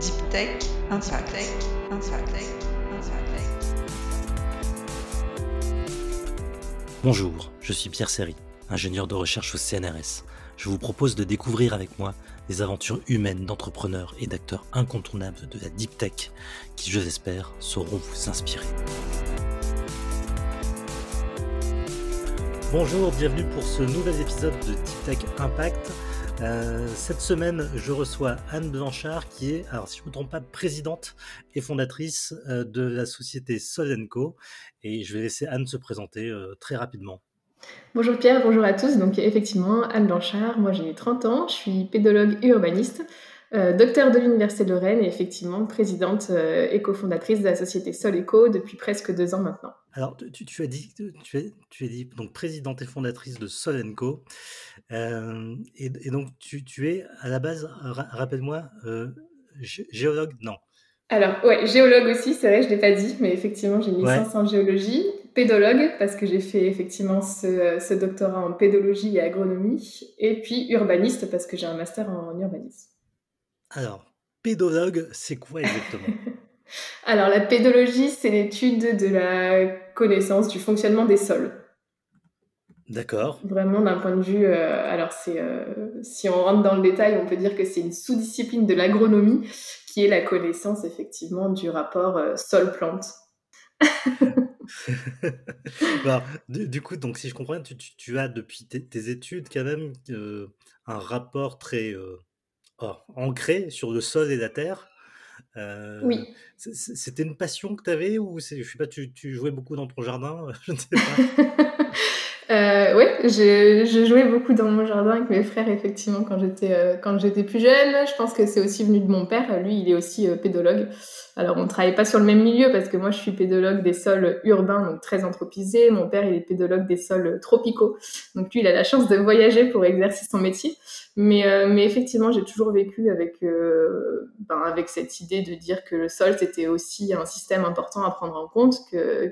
Deep Tech Impact. Bonjour, je suis Pierre Serry, ingénieur de recherche au CNRS. Je vous propose de découvrir avec moi les aventures humaines d'entrepreneurs et d'acteurs incontournables de la Deep Tech qui, je l'espère, sauront vous inspirer. Bonjour, bienvenue pour ce nouvel épisode de Deep Tech Impact. Euh, cette semaine, je reçois Anne Blanchard, qui est, alors si je ne me trompe pas, présidente et fondatrice euh, de la société Solenco. Et je vais laisser Anne se présenter euh, très rapidement. Bonjour Pierre, bonjour à tous. Donc effectivement, Anne Blanchard, moi j'ai 30 ans, je suis pédologue et urbaniste. Docteur de l'Université de Rennes et effectivement présidente et cofondatrice de la société Sol Eco depuis presque deux ans maintenant. Alors, tu, as dit, tu, es, tu es dit donc présidente et fondatrice de Sol Co. Euh, et, donc, tu, es à la base, rappelle-moi, géologue Non. Alors, ouais, géologue aussi, c'est vrai, je ne l'ai pas dit, mais effectivement, j'ai une licence en géologie, pédologue, parce que j'ai fait effectivement ce, ce doctorat en pédologie et agronomie, et puis urbaniste, parce que j'ai un master en urbanisme. Alors, pédologue, c'est quoi exactement? Alors, la pédologie, c'est l'étude de la connaissance du fonctionnement des sols. D'accord. Vraiment d'un point de vue. Euh, alors, c'est, euh, si on rentre dans le détail, on peut dire que c'est une sous-discipline de l'agronomie qui est la connaissance effectivement du rapport euh, sol-plante. du, coup, donc, si je comprends, tu, tu, as depuis tes, études quand même un rapport très oh, ancré sur le sol et la terre. Euh, oui. C'était une passion que tu avais ou je sais pas, tu, tu, jouais beaucoup dans ton jardin Je ne sais pas. Euh, oui, je, jouais beaucoup dans mon jardin avec mes frères, effectivement, quand j'étais euh, quand j'étais plus jeune. Je pense que c'est aussi venu de mon père. Lui, il est aussi euh, pédologue. Alors, on ne travaille pas sur le même milieu parce que moi, je suis pédologue des sols urbains, donc très anthropisés. Mon père, il est pédologue des sols tropicaux. Donc, lui, il a la chance de voyager pour exercer son métier. Mais, euh, mais effectivement, j'ai toujours vécu avec, euh, ben, avec cette idée de dire que le sol, c'était aussi un système important à prendre en compte,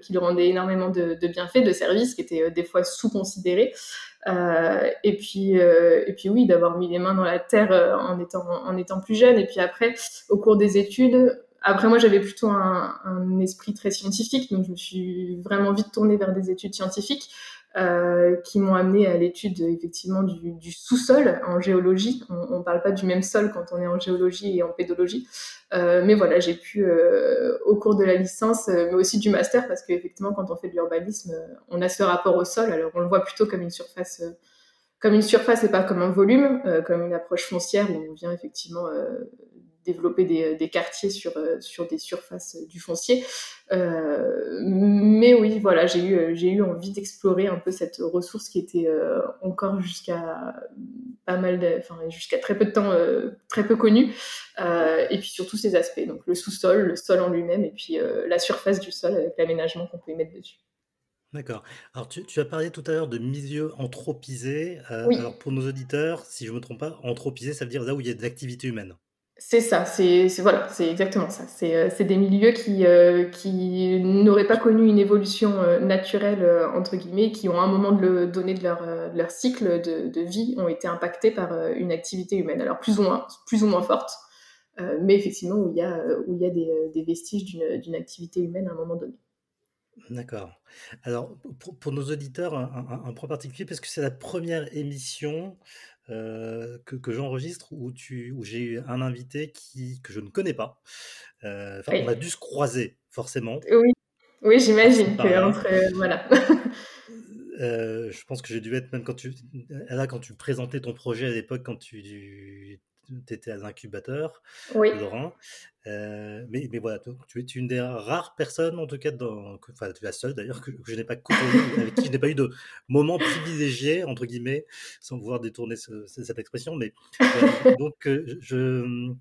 qu'il rendait énormément de, de, bienfaits, de services qui étaient des fois sous-considérés. Euh, et, puis, euh, et puis oui, d'avoir mis les mains dans la terre en, étant, en étant plus jeune. Et puis après, au cours des études, après, moi, j'avais plutôt un, esprit très scientifique, donc je me suis vraiment vite tournée vers des études scientifiques. Euh, qui m'ont amené à l'étude effectivement du, du sous-sol en géologie. On ne parle pas du même sol quand on est en géologie et en pédologie. Euh, mais voilà, j'ai pu, euh, au cours de la licence, euh, mais aussi du master, parce qu'effectivement, quand on fait de l'urbanisme, on a ce rapport au sol. Alors, on le voit plutôt comme une surface, comme une surface et pas comme un volume, comme une approche foncière où on vient effectivement développer des, des, quartiers sur, euh, sur des surfaces du foncier. Euh, mais oui, voilà, j'ai eu, j'ai eu envie d'explorer un peu cette ressource qui était euh, encore jusqu'à pas mal, enfin jusqu'à très peu de temps, très peu connue. et puis surtout ces aspects, donc le sous-sol, le sol en lui-même, et puis la surface du sol avec l'aménagement qu'on peut y mettre dessus. D'accord. Alors, tu, tu, as parlé tout à l'heure de milieu anthropisé. oui. Alors, pour nos auditeurs, si je ne me trompe pas, anthropisé, ça veut dire là où il y a de l'activité humaine. C'est ça, c'est voilà, c'est exactement ça. C'est euh, des milieux qui, euh, qui n'auraient pas connu une évolution euh, naturelle, entre guillemets, qui ont à un moment de le donné de leur, leur cycle de, de, vie, ont été impactés par une activité humaine. Alors plus ou moins, plus ou moins forte, mais effectivement où il y a, où il y a des, des vestiges d'une activité humaine à un moment donné. D'accord. Alors, pour, nos auditeurs, un, point particulier, parce que c'est la première émission euh, que, que j'enregistre où, tu, où j'ai eu un invité qui, que je ne connais pas. Euh, on a dû se croiser, forcément. Oui, oui j'imagine que entre, euh, voilà. je pense que j'ai dû être même quand tu là quand tu présentais ton projet à l'époque quand tu tu étais à l'incubateur, oui. Laurent. Euh, mais, mais voilà, tu es une des rares personnes, en tout cas, dans, enfin, tu es la seule d'ailleurs, que, je n'ai pas côtoyé, avec qui je n'ai pas eu de moment privilégié, entre guillemets, sans pouvoir détourner cette expression. Mais euh, donc, euh, je,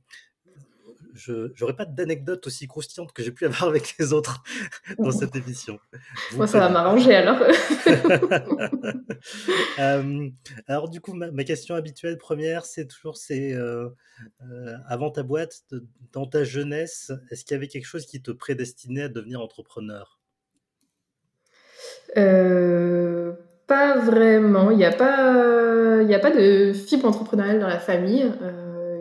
je n'aurais pas d'anecdote aussi croustillante que j'ai pu avoir avec les autres dans cette émission. Moi, ça va m'arranger alors. Euh, alors du coup, ma, question habituelle première, c'est toujours, c'est euh, euh, avant ta boîte, dans ta jeunesse, est-ce qu'il y avait quelque chose qui te prédestinait à devenir entrepreneur? Pas vraiment. Il n'y a pas, a pas de fibre entrepreneuriale dans la famille.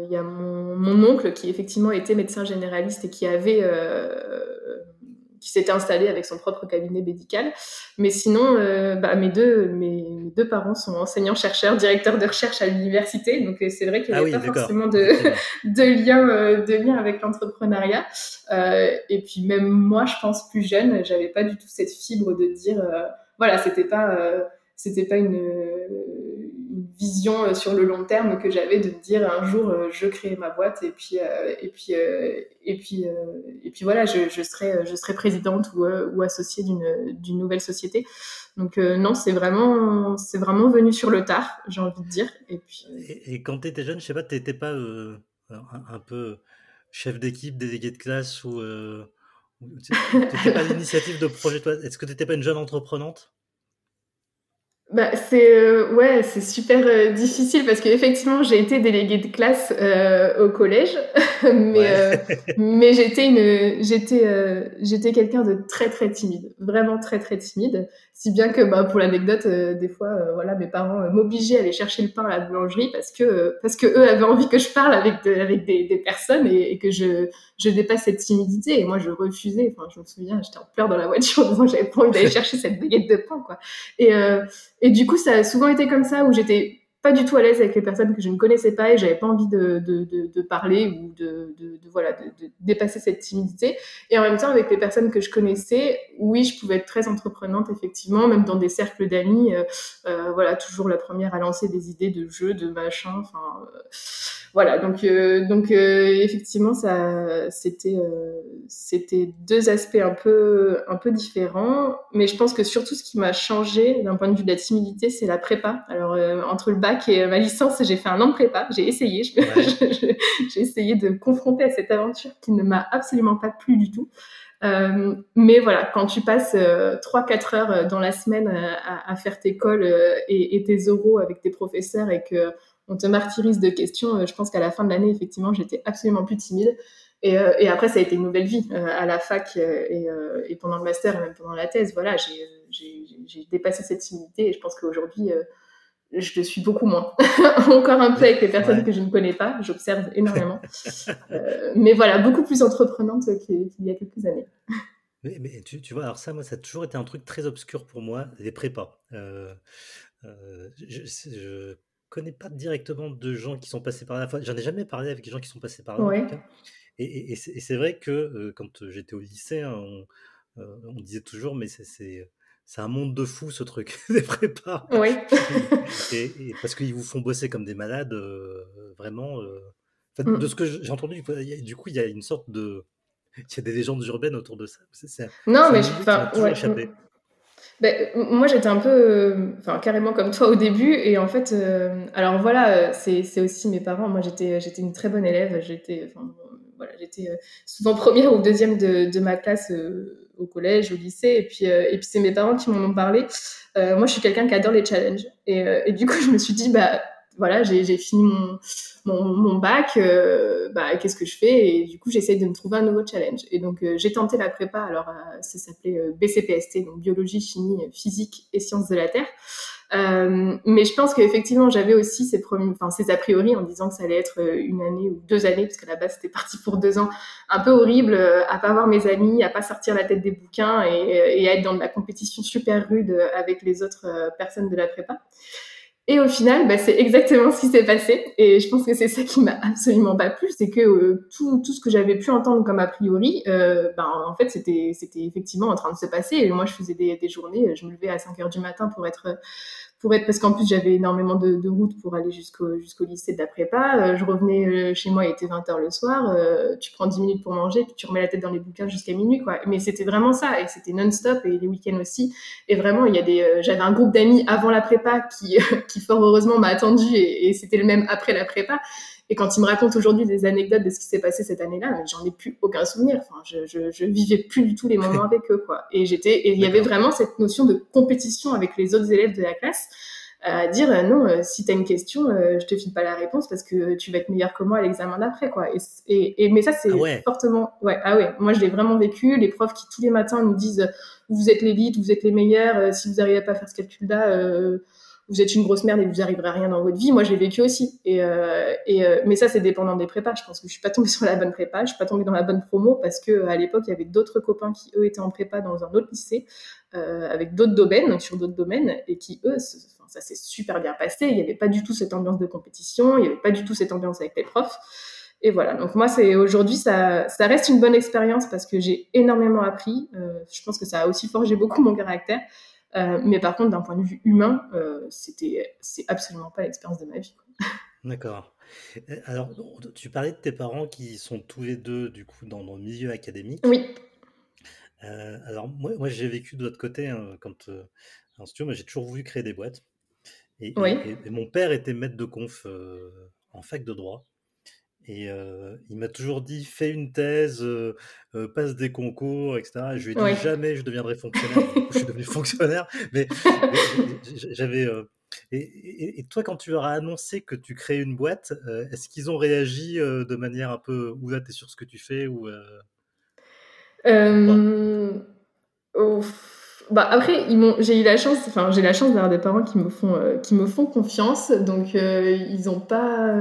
Il y a mon mon, oncle qui effectivement était médecin généraliste et qui avait qui s'était installé avec son propre cabinet médical. Mais sinon, euh, bah, mes, deux, mes, deux parents sont enseignants-chercheurs, directeurs de recherche à l'université. Donc, euh, c'est vrai qu'il n'y avait ah pas forcément de, de, lien, euh, de lien avec l'entrepreneuriat. et puis, même moi, je pense plus jeune, j'avais pas du tout cette fibre de dire, voilà, c'était pas, c'était pas une vision euh, sur le long terme que j'avais de dire un jour euh, je crée ma boîte et puis euh, et puis et puis et puis voilà je, je serai je serai présidente ou, ou associée d'une d'une nouvelle société. Donc non c'est vraiment c'est vraiment venu sur le tard j'ai envie de dire. Et puis et, quand tu étais jeune je sais pas tu n'étais pas un, peu chef d'équipe délégué de classe ou tu n'étais pas l'initiative de projet toi? Est-ce que tu n'étais pas une jeune entreprenante? Bah, c'est euh, ouais, c'est super euh, difficile parce qu'effectivement j'ai été déléguée de classe euh, au collège, mais mais j'étais une j'étais j'étais quelqu'un de très très timide, vraiment très très timide, si bien que bah pour l'anecdote des fois voilà mes parents m'obligeaient à aller chercher le pain à la boulangerie parce que parce que eux avaient envie que je parle avec avec des, des personnes et, et, que je je dépasse cette timidité. Et moi je refusais. Enfin je me souviens j'étais en pleurs dans la voiture en disant que j'avais pas envie d'aller chercher cette baguette de pain quoi. Et et du coup, ça a souvent été comme ça où j'étais pas du tout à l'aise avec les personnes que je ne connaissais pas et j'avais pas envie de, de, de, parler ou de, voilà de, dépasser cette timidité. Et en même temps avec les personnes que je connaissais oui je pouvais être très entreprenante effectivement même dans des cercles d'amis euh, euh, voilà toujours la première à lancer des idées de jeux de machin enfin euh, voilà, donc donc effectivement ça c'était c'était deux aspects un peu un peu différents, mais je pense que surtout ce qui m'a changé d'un point de vue de la timidité, c'est la prépa. Alors entre le bac et ma licence, j'ai fait un an de prépa, j'ai essayé, j'ai essayé de me confronter à cette aventure qui ne m'a absolument pas plu du tout. Euh, mais voilà, quand tu passes euh, 3-4 heures dans la semaine à, à faire tes cols et, et, tes euros avec tes professeurs et que on te martyrise de questions. Euh, je pense qu'à la fin de l'année, effectivement, j'étais absolument plus timide. Et, euh, et, après, ça a été une nouvelle vie euh, à la fac et, et, pendant le master et même pendant la thèse. Voilà, j'ai dépassé cette timidité et je pense qu'aujourd'hui, je le suis beaucoup moins. Encore un peu avec les personnes que je ne connais pas, j'observe énormément. mais voilà, beaucoup plus entreprenante qu'il y a quelques années. Mais, mais tu, tu, vois, alors ça, moi, ça a toujours été un truc très obscur pour moi, les prépas. Euh, je, je, connais pas directement de gens qui sont passés par là. J'en ai jamais parlé avec des gens qui sont passés par là. Et, et, c'est vrai que euh, quand j'étais au lycée, hein, euh, on, disait toujours, mais c'est un monde de fous ce truc, des prépas. Oui. et, parce qu'ils vous font bosser comme des malades, euh, vraiment. De mmh. ce que j'ai entendu, du coup, il y a une sorte de. Il y a des légendes urbaines autour de ça. non, mais je. Enfin, ouais, ben, moi, j'étais un peu, euh, enfin, carrément comme toi au début. Et en fait, euh, alors voilà, c'est aussi mes parents. Moi, j'étais j'étais une très bonne élève. J'étais, voilà, j'étais euh, souvent première ou deuxième de, de ma classe au collège, au lycée. Et puis, et puis c'est mes parents qui m'en ont parlé. moi, je suis quelqu'un qui adore les challenges. Et, et, du coup, je me suis dit, bah, voilà, j'ai fini mon, bac, euh, bah, qu'est-ce que je fais? Et du coup, j'essaye de me trouver un nouveau challenge. Et donc, euh, j'ai tenté la prépa, alors euh, ça s'appelait BCPST, donc biologie, chimie, physique et sciences de la Terre. Mais je pense qu'effectivement, j'avais aussi ces, premiers, enfin, ces a priori en disant que ça allait être une année ou deux années, parce qu'à la base, c'était parti pour deux ans, un peu horrible, à pas voir mes amis, à pas sortir la tête des bouquins et, et à être dans de la compétition super rude avec les autres personnes de la prépa. Et au final, bah, c'est exactement ce qui s'est passé. Et je pense que c'est ça qui m'a absolument pas plu, c'est que euh, tout, tout ce que j'avais pu entendre comme a priori, euh, ben, en fait, c'était, c'était effectivement en train de se passer. Et moi, je faisais des, des journées, je me levais à 5 heures du matin pour être pour être parce qu'en plus j'avais énormément de, de routes pour aller jusqu'au jusqu'au lycée de la prépa. Euh, je revenais euh, chez moi, il était 20h le soir. Euh, tu prends 10 minutes pour manger, puis tu remets la tête dans les bouquins jusqu'à minuit, quoi. Mais c'était vraiment ça, et c'était non-stop, et les week-ends aussi. Et vraiment, il y a des, j'avais un groupe d'amis avant la prépa qui, qui fort heureusement m'a attendu, et, et c'était le même après la prépa. Et quand ils me racontent aujourd'hui des anecdotes de ce qui s'est passé cette année-là, j'en ai plus aucun souvenir. Enfin, je, je, je, vivais plus du tout les moments avec eux, quoi. Et j'étais, et il y avait vraiment cette notion de compétition avec les autres élèves de la classe à dire euh, non, euh, si tu as une question, euh, je te file pas la réponse parce que tu vas être meilleur que moi à l'examen d'après, quoi. Et, et, mais ça, c'est ah fortement, ouais, ah ouais, moi je l'ai vraiment vécu. Les profs qui tous les matins nous disent, vous êtes l'élite, vous êtes les meilleurs, si vous n'arrivez pas à faire ce calcul-là, vous êtes une grosse merde et vous arriverez à rien dans votre vie. Moi, j'ai vécu aussi. Et, et mais ça, c'est dépendant des prépas. Je pense que je suis pas tombée sur la bonne prépa, je suis pas tombée dans la bonne promo parce que à l'époque, il y avait d'autres copains qui eux étaient en prépa dans un autre lycée avec d'autres domaines, sur d'autres domaines, et qui eux, ça s'est super bien passé. Il n'y avait pas du tout cette ambiance de compétition, il n'y avait pas du tout cette ambiance avec les profs. Et voilà, donc moi, c'est aujourd'hui, ça, reste une bonne expérience parce que j'ai énormément appris. Euh, je pense que ça a aussi forgé beaucoup mon caractère. Euh, mais par contre, d'un point de vue humain, euh, c'était, c'est absolument pas l'expérience de ma vie. D'accord. Alors, tu parlais de tes parents qui sont tous les deux, du coup, dans, le milieu académique. Oui. alors, moi, moi j'ai vécu de l'autre côté, hein, quand, en moi, j'ai toujours voulu créer des boîtes. Et, et, mon père était maître de conf en fac de droit. Et il m'a toujours dit fais une thèse, passe des concours, etc. je lui ai dit jamais je deviendrai fonctionnaire. je suis devenu fonctionnaire, mais, j'avais. Et, toi, quand tu leur as annoncé que tu crées une boîte, est-ce qu'ils ont réagi de manière un peu ou là t'es sur ce que tu fais ou bah après, ils m'ont, j'ai eu la chance, enfin j'ai la chance d'avoir des parents qui me font, qui me font confiance, donc ils ont pas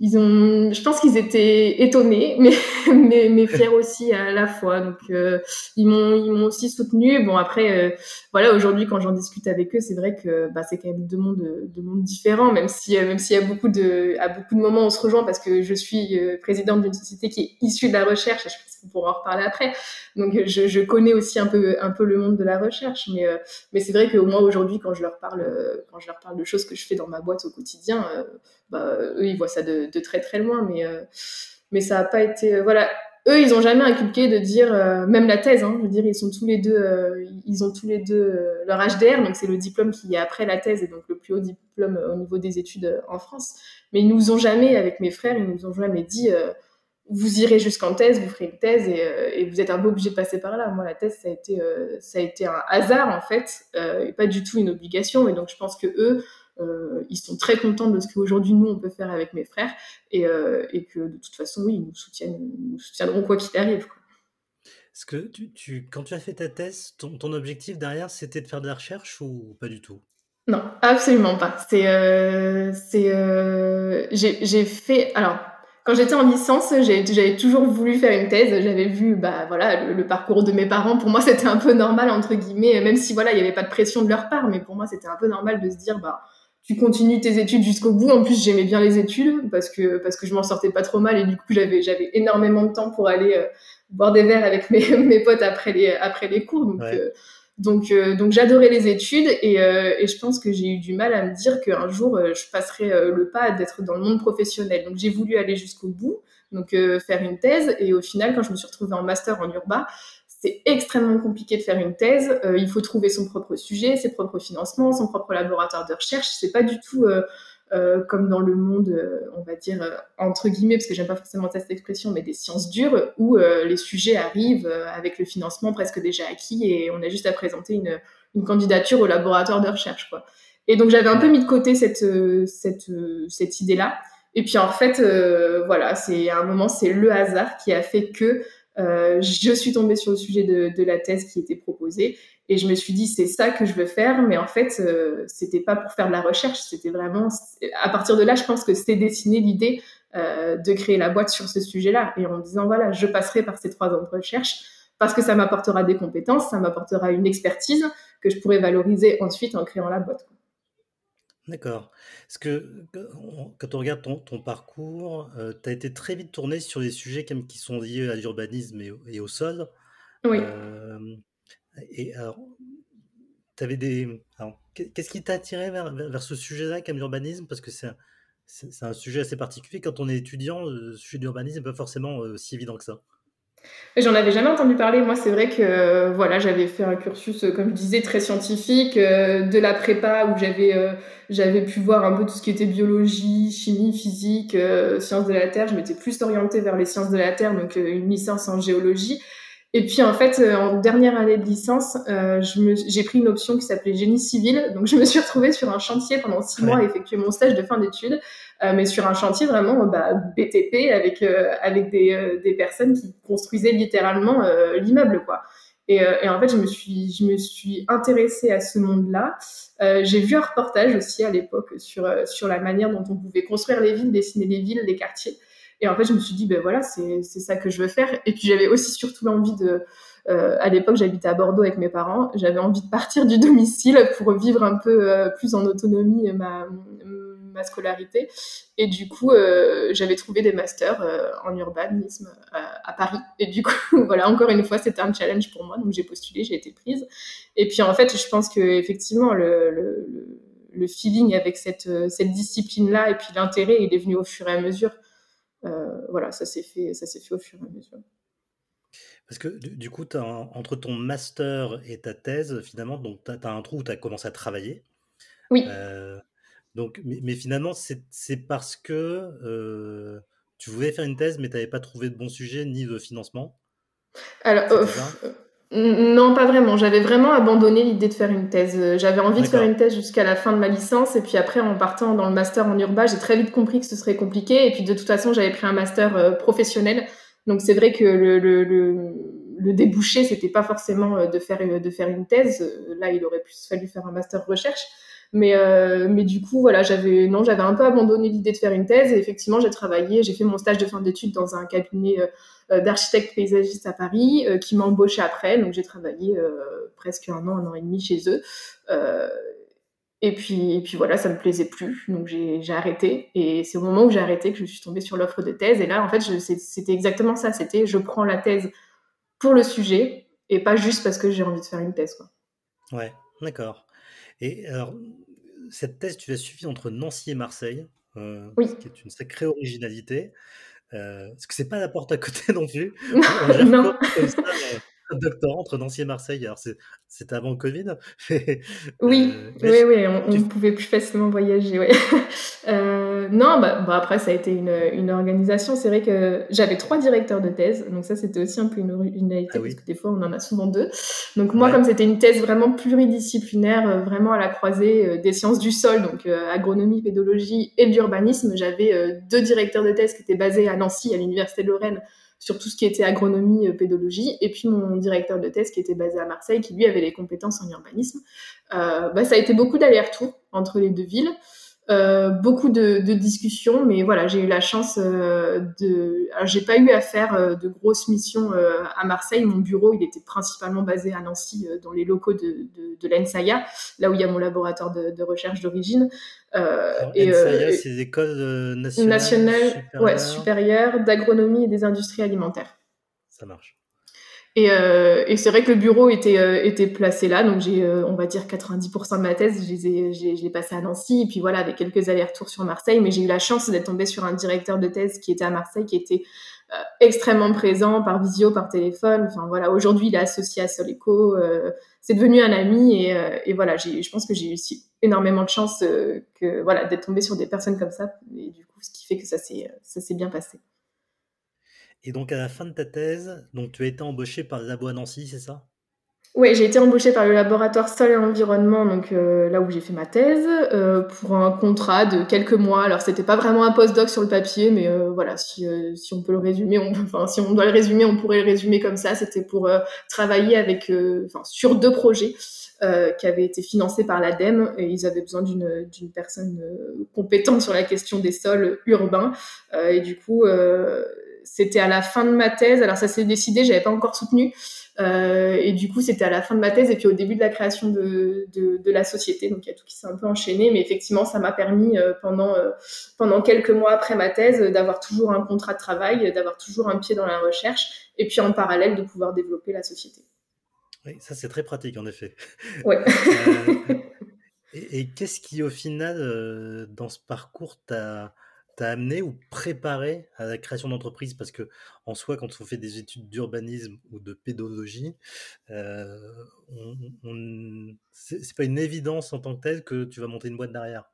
ils ont, je pense qu'ils étaient étonnés, mais, mais, mais fiers aussi à la fois. Donc, euh, ils m'ont, ils m'ont aussi soutenu. Bon, après, euh, voilà, aujourd'hui, quand j'en discute avec eux, c'est vrai que bah, c'est quand même deux mondes, deux mondes différents, même si, euh, même s'il y a beaucoup de, à beaucoup de moments, on se rejoint parce que je suis présidente d'une société qui est issue de la recherche. Je pense qu'on pourra en reparler après. Donc, je, je, connais aussi un peu, un peu le monde de la recherche, mais, mais c'est vrai qu'au moins aujourd'hui, quand je leur parle, quand je leur parle de choses que je fais dans ma boîte au quotidien, bah, eux, ils voient ça de, très très loin, mais, euh, mais ça n'a pas été. Euh, voilà, eux, ils ont jamais inculqué de dire, euh, même la thèse, hein, je veux dire, ils sont tous les deux, ils ont tous les deux leur HDR, donc c'est le diplôme qui est après la thèse et donc le plus haut diplôme au niveau des études en France. Mais ils nous ont jamais, avec mes frères, ils nous ont jamais dit, vous irez jusqu'en thèse, vous ferez une thèse et, et, vous êtes un peu obligé de passer par là. Moi, la thèse, ça a été, ça a été un hasard en fait, et pas du tout une obligation. Et donc, je pense que eux, euh, ils sont très contents de ce qu'aujourd'hui nous on peut faire avec mes frères et, euh, et, que de toute façon oui ils nous soutiennent nous soutiendront quoi qu'il arrive Est-ce que tu, tu, quand tu as fait ta thèse ton, ton objectif derrière c'était de faire de la recherche ou pas du tout? Non absolument pas c'est euh, c'est euh, j'ai fait alors quand j'étais en licence, j'avais toujours voulu faire une thèse. J'avais vu, bah voilà, le, le, parcours de mes parents. Pour moi, c'était un peu normal entre guillemets, même si voilà, il n'y avait pas de pression de leur part. Mais pour moi, c'était un peu normal de se dire, bah tu continues tes études jusqu'au bout. En plus, j'aimais bien les études parce que parce que je m'en sortais pas trop mal et du coup, j'avais j'avais énormément de temps pour aller euh, boire des verres avec mes, mes potes après les après les cours. Donc euh, donc euh, donc j'adorais les études et et je pense que j'ai eu du mal à me dire qu'un jour je passerais le pas d'être dans le monde professionnel. Donc j'ai voulu aller jusqu'au bout, donc faire une thèse et au final, quand je me suis retrouvée en master en urba, c'est extrêmement compliqué de faire une thèse. Euh, il faut trouver son propre sujet, ses propres financements, son propre laboratoire de recherche. C'est pas du tout euh, euh, comme dans le monde, on va dire entre guillemets, parce que j'aime pas forcément cette expression, mais des sciences dures où les sujets arrivent avec le financement presque déjà acquis et on a juste à présenter une, une candidature au laboratoire de recherche, quoi. Et donc j'avais un peu mis de côté cette cette cette idée-là. Et puis en fait, voilà, c'est à un moment, c'est le hasard qui a fait que euh, je suis tombée sur le sujet de, de, la thèse qui était proposée et je me suis dit c'est ça que je veux faire mais en fait euh, c'était pas pour faire de la recherche c'était vraiment à partir de là je pense que c'était dessiné l'idée euh, de créer la boîte sur ce sujet-là et en me disant voilà je passerai par ces trois ans de recherche parce que ça m'apportera des compétences ça m'apportera une expertise que je pourrais valoriser ensuite en créant la boîte D'accord. Parce que quand on regarde ton, parcours, euh, tu as été très vite tourné sur des sujets qui sont liés à l'urbanisme et, au sol. Oui. Euh, et alors, tu avais des. Qu'est-ce qui t'a attiré vers, vers, ce sujet-là, comme l'urbanisme Parce que c'est un, c'est un sujet assez particulier. Quand on est étudiant, le sujet de l'urbanisme n'est pas forcément euh, si évident que ça. J'en avais jamais entendu parler. Moi, c'est vrai que euh, voilà, j'avais fait un cursus, euh, comme je disais, très scientifique, euh, de la prépa où j'avais j'avais pu voir un peu tout ce qui était biologie, chimie, physique, sciences de la terre. Je m'étais plus orientée vers les sciences de la terre, donc une licence en géologie. Et puis en fait, en dernière année de licence, j'ai pris une option qui s'appelait génie civil. Donc je me suis retrouvée sur un chantier pendant six mois à effectuer mon stage de fin d'études. Euh, mais sur un chantier vraiment bah, BTP avec euh, avec des, euh, des personnes qui construisaient littéralement l'immeuble quoi. Et, et, en fait, je me suis, je me suis intéressée à ce monde-là. j'ai vu un reportage aussi à l'époque sur, sur la manière dont on pouvait construire les villes, dessiner les villes, les quartiers. Et en fait, je me suis dit, ben voilà, c'est ça que je veux faire. Et puis, j'avais aussi surtout l'envie de. Euh, à l'époque, j'habitais à Bordeaux avec mes parents. J'avais envie de partir du domicile pour vivre un peu euh, plus en autonomie ma, ma scolarité. Et du coup, euh, j'avais trouvé des masters euh, en urbanisme à, à, Paris. Et du coup, voilà, encore une fois, c'était un challenge pour moi. Donc, j'ai postulé, j'ai été prise. Et puis, en fait, je pense que effectivement, le, le, le feeling avec cette, cette discipline-là et puis l'intérêt, il est venu au fur et à mesure. Euh, voilà, ça s'est fait, ça s'est fait au fur et à mesure. Parce que du, coup, as entre ton master et ta thèse, finalement, donc tu as, un trou où tu as commencé à travailler. Oui. Euh, donc, mais, finalement, c'est parce que euh, tu voulais faire une thèse, mais tu n'avais pas trouvé de bon sujet ni de financement? Alors, non, pas vraiment. J'avais vraiment abandonné l'idée de faire une thèse. J'avais envie de faire une thèse jusqu'à la fin de ma licence, et puis après, en partant dans le master en urbain, j'ai très vite compris que ce serait compliqué. Et puis de toute façon, j'avais pris un master euh, professionnel, donc c'est vrai que le, le, le, le débouché, c'était pas forcément euh, de faire de faire une thèse. Là, il aurait plus fallu faire un master recherche. Mais, euh, mais du coup, voilà, j'avais non, j'avais un peu abandonné l'idée de faire une thèse. Et effectivement, j'ai travaillé, j'ai fait mon stage de fin d'études dans un cabinet euh, euh d'architecte paysagiste à Paris, euh, qui m'a embauché après. Donc, j'ai travaillé presque un an, un an et demi chez eux. et puis, et puis voilà, ça me plaisait plus, donc j'ai arrêté. Et c'est au moment où j'ai arrêté que je suis tombée sur l'offre de thèse. Et là, en fait, c'était exactement ça. C'était je prends la thèse pour le sujet et pas juste parce que j'ai envie de faire une thèse. Quoi. Ouais, d'accord. Et alors, cette thèse, tu l'as suivie entre Nancy et Marseille, euh, oui. ce qui est une sacrée originalité. Euh, parce que c'est pas la porte à côté non plus. non. Comme ça, euh, un doctorat entre Nancy et Marseille. Alors, c'était avant le Covid. oui, euh, oui, oui, on, on, pouvait plus facilement voyager. Ouais. non, bah, bah, après, ça a été une, une organisation. C'est vrai que j'avais trois directeurs de thèse. Donc, ça, c'était aussi un peu une originalité ah, parce que des fois, on en a souvent deux. Donc, moi, ouais. comme c'était une thèse vraiment pluridisciplinaire, euh, vraiment à la croisée euh, des sciences du sol, donc euh, agronomie, pédologie et de l'urbanisme, j'avais deux directeurs de thèse qui étaient basés à Nancy, à l'Université de Lorraine sur tout ce qui était agronomie, pédologie, et puis mon directeur de thèse qui était basé à Marseille, qui lui avait les compétences en urbanisme. Euh, bah, ça a été beaucoup d'allers-retours entre les deux villes. Euh, beaucoup de, de, discussions, mais voilà, j'ai eu la chance euh, de. J'ai pas eu à faire euh, de grosses missions euh, à Marseille. Mon bureau, il était principalement basé à Nancy, dans les locaux de, de, de l'ENSAIA, là où il y a mon laboratoire de, de recherche d'origine. l'ENSAIA, c'est l'école nationale, nationale supérieure, ouais, supérieure d'agronomie et des industries alimentaires. Ça marche. Et, euh, et c'est vrai que le bureau était, euh, était placé là, donc j'ai, euh, on va dire, 90% de ma thèse, je, l'ai passé à Nancy, et puis voilà, avec quelques allers-retours sur Marseille, mais j'ai eu la chance d'être tombée sur un directeur de thèse qui était à Marseille, qui était extrêmement présent par visio, par téléphone. Enfin voilà, aujourd'hui il est associé à Soleco, c'est devenu un ami, et, et voilà, j'ai, je pense que j'ai eu aussi énormément de chance que voilà d'être tombée sur des personnes comme ça, et du coup, ce qui fait que ça s'est, ça s'est bien passé. Et donc, à la fin de ta thèse, donc tu as été embauché par le labo à Nancy, c'est ça? Oui, j'ai été embauché par le laboratoire Sol et Environnement, donc euh, là où j'ai fait ma thèse, euh, pour un contrat de quelques mois. Alors, c'était pas vraiment un postdoc sur le papier, mais euh, voilà, si, on peut le résumer, enfin, si on doit le résumer, on pourrait le résumer comme ça. C'était pour travailler avec, enfin, sur deux projets. qui avaient été financés par l'ADEME et ils avaient besoin d'une personne compétente sur la question des sols urbains et du coup c'était à la fin de ma thèse. Alors ça s'est décidé, j'avais pas encore soutenu. Euh, et du coup, c'était à la fin de ma thèse et puis au début de la création de, de, de la société. Donc il y a tout qui s'est un peu enchaîné, mais effectivement, ça m'a permis euh, pendant euh, pendant quelques mois après ma thèse d'avoir toujours un contrat de travail, d'avoir toujours un pied dans la recherche, et puis en parallèle de pouvoir développer la société. Oui, ça c'est très pratique en effet. Ouais. et, et qu'est-ce qui au final dans ce parcours t'a t'a amené ou préparé à la création d'entreprise? Parce que en soi, quand on fait des études d'urbanisme ou de pédologie, euh, on, on, c'est pas une évidence en tant que telle que tu vas monter une boîte derrière?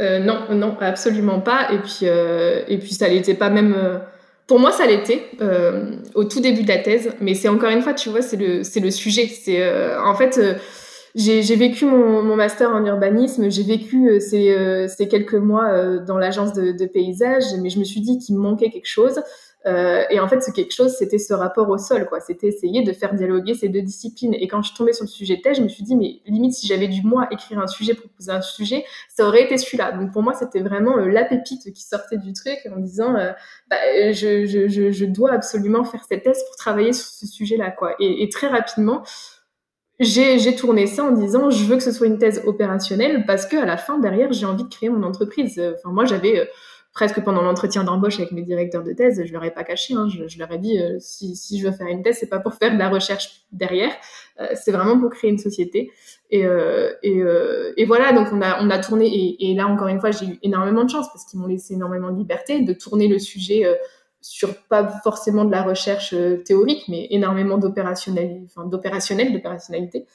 Euh, non, non, absolument pas. Et puis, euh, et puis ça l'était pas même. Pour moi, ça l'était au tout début de la thèse, mais c'est encore une fois, tu vois, c'est le, le sujet. C'est en fait j'ai vécu mon, master en urbanisme, j'ai vécu euh, ces, euh, ces, quelques mois euh, dans l'agence de, de, paysage, mais je me suis dit qu'il me manquait quelque chose. Et en fait, ce quelque chose, c'était ce rapport au sol, quoi. C'était essayer de faire dialoguer ces deux disciplines. Et quand je tombée sur le sujet de thèse, je me suis dit, mais limite, si j'avais dû moi écrire un sujet, proposer un sujet, ça aurait été celui-là. Donc pour moi, c'était vraiment la pépite qui sortait du truc en disant, bah, je, dois absolument faire cette thèse pour travailler sur ce sujet-là, quoi. Et très rapidement, j'ai tourné ça en disant je veux que ce soit une thèse opérationnelle parce que à la fin derrière j'ai envie de créer mon entreprise. Enfin moi j'avais presque pendant l'entretien d'embauche avec mes directeurs de thèse, je leur ai pas caché, hein, je, leur ai dit euh, si, je veux faire une thèse, c'est pas pour faire de la recherche derrière, euh, c'est vraiment pour créer une société. Et, euh, euh, voilà, donc on a, tourné, et, là encore une fois, j'ai eu énormément de chance parce qu'ils m'ont laissé énormément de liberté de tourner le sujet euh, sur pas forcément de la recherche théorique, mais énormément d'opérationnel, enfin d'opérationnel, d'opérationnalité.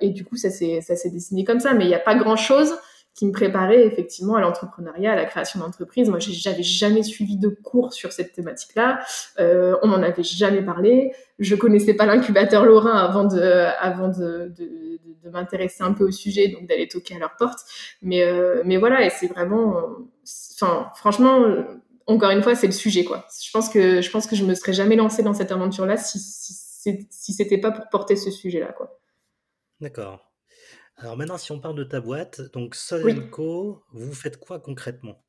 et du coup, ça s'est dessiné comme ça, mais il n'y a pas grand chose qui me préparait effectivement à l'entrepreneuriat, à la création d'entreprise. Moi, j'avais jamais suivi de cours sur cette thématique-là. Euh, on m'en avait jamais parlé. Je connaissais pas l'incubateur Lorrain avant de, avant de, de, de, m'intéresser un peu au sujet, donc d'aller toquer à leur porte. Mais, euh, mais voilà, et c'est vraiment, enfin, franchement, encore une fois, c'est le sujet, quoi. Je pense que je pense que je me serais jamais lancée dans cette aventure-là si, si, si c'était pas pour porter ce sujet-là, quoi. D'accord. Alors maintenant, si on parle de ta boîte, donc Soleco, vous faites quoi concrètement?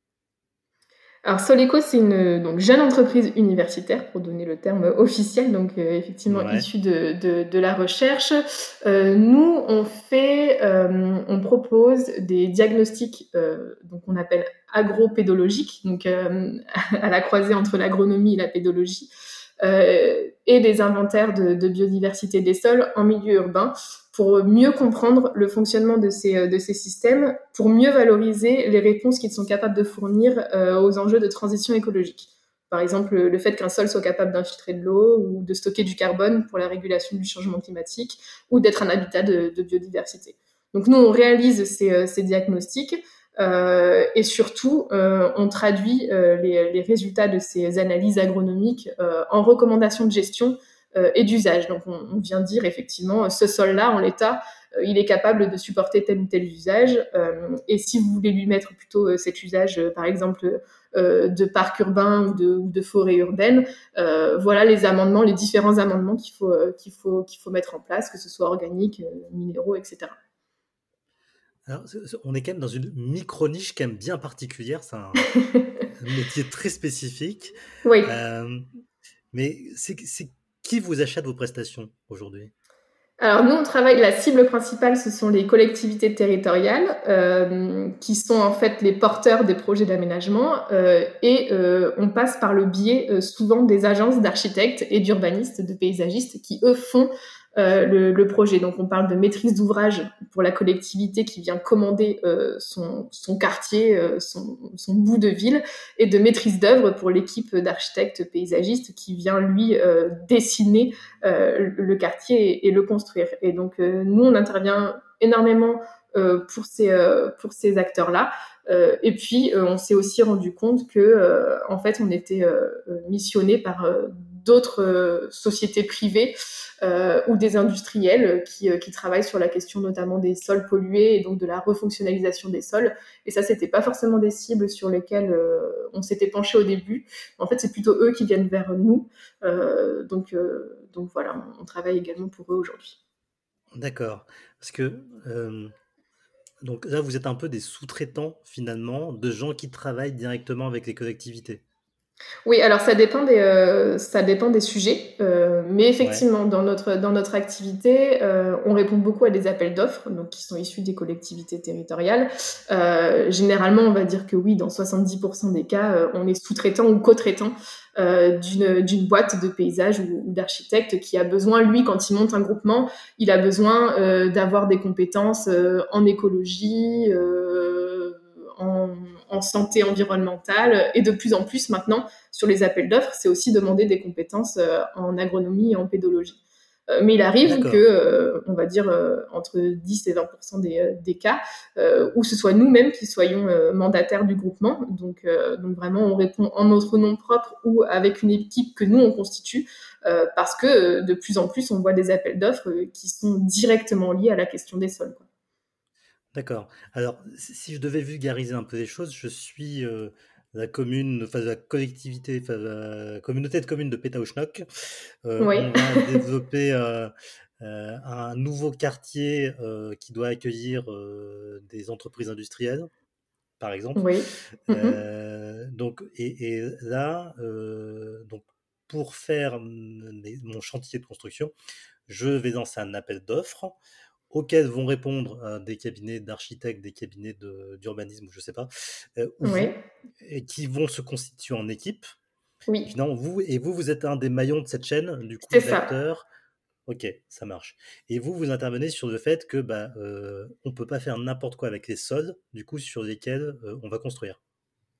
Alors Soleco, c'est une donc, jeune entreprise universitaire, pour donner le terme officiel, donc euh, effectivement ouais. issue de, de, de, la recherche. Euh, nous, on fait, euh, on propose des diagnostics, donc on appelle agropédologiques, donc euh, à la croisée entre l'agronomie et la pédologie, et des inventaires de, biodiversité des sols en milieu urbain pour mieux comprendre le fonctionnement de ces, euh, systèmes, pour mieux valoriser les réponses qu'ils sont capables de fournir euh, aux enjeux de transition écologique. Par exemple, le fait qu'un sol soit capable d'infiltrer de l'eau ou de stocker du carbone pour la régulation du changement climatique ou d'être un habitat de, biodiversité. Donc nous, on réalise euh, ces diagnostics euh, et surtout, euh, on traduit euh, les, les, résultats de ces analyses agronomiques en recommandations de gestion euh, et d'usage. Donc on, on, vient dire effectivement ce sol-là en l'état, euh, il est capable de supporter tel ou tel usage. Euh, et si vous voulez lui mettre plutôt cet usage, par exemple de parc urbain ou de, ou de forêt urbaine, voilà les amendements, les différents amendements qu'il faut qu'il faut qu'il faut mettre en place, que ce soit organique, minéraux, etc. Alors, on est quand même dans une micro-niche quand même bien particulière, c'est un, métier très spécifique. Oui. Euh, mais c'est qui vous achète vos prestations aujourd'hui? Alors nous, on travaille, la cible principale, ce sont les collectivités territoriales, euh, qui sont en fait les porteurs des projets d'aménagement, euh, et euh, on passe par le biais souvent des agences d'architectes et d'urbanistes, de paysagistes, qui eux font euh, le, projet. Donc on parle de maîtrise d'ouvrage pour la collectivité qui vient commander euh, son, quartier, euh, son, bout de ville, et de maîtrise d'œuvre pour l'équipe d'architectes paysagistes qui vient lui dessiner le quartier et, et, le construire. Et donc nous on intervient énormément pour ces pour ces acteurs là. et puis on s'est aussi rendu compte que en fait on était missionné par d'autres euh, sociétés privées euh, ou des industriels qui, euh, qui, travaillent sur la question notamment des sols pollués et donc de la refonctionnalisation des sols. Et ça, c'était pas forcément des cibles sur lesquelles on s'était penché au début. En fait, c'est plutôt eux qui viennent vers nous. Donc, donc voilà, on, on, travaille également pour eux aujourd'hui. D'accord. Parce que donc là, vous êtes un peu des sous-traitants finalement de gens qui travaillent directement avec les collectivités. Oui, alors ça dépend des, euh, ça dépend des sujets, euh, mais effectivement, dans, notre, dans notre activité, euh, on répond beaucoup à des appels d'offres, qui sont issus des collectivités territoriales. Généralement, on va dire que oui, dans 70% des cas, on est sous-traitant ou co-traitant euh, d'une boîte de paysage ou, ou d'architecte qui a besoin, lui, quand il monte un groupement, il a besoin d'avoir des compétences en écologie, en santé environnementale et de plus en plus maintenant sur les appels d'offres, c'est aussi demander des compétences euh, en agronomie et en pédologie. Euh, mais il arrive que, euh, on va dire, entre 10 et 20 des, des cas, où ce soit nous-mêmes qui soyons mandataires du groupement. Donc, donc vraiment, on répond en notre nom propre ou avec une équipe que nous, on constitue, parce que de plus en plus, on voit des appels d'offres qui sont directement liés à la question des sols. Quoi. D'accord. Alors, si je devais vulgariser un peu les choses, je suis euh, la commune, enfin, la collectivité, enfin, la communauté de communes de Pétaouchnok. Euh, On va développer euh, un nouveau quartier qui doit accueillir des entreprises industrielles, par exemple. Oui. donc, et, et là, donc, pour faire mon chantier de construction, je vais lancer un appel d'offres auxquels vont répondre des cabinets d'architectes, des cabinets d'urbanisme, je ne sais pas, et qui vont se constituer en équipe. Oui. Vous, et vous, vous êtes un des maillons de cette chaîne, du coup, d'acteurs. Ok, ça marche. Et vous, vous intervenez sur le fait que bah, euh, on ne peut pas faire n'importe quoi avec les sols, du coup, sur lesquels euh, on va construire.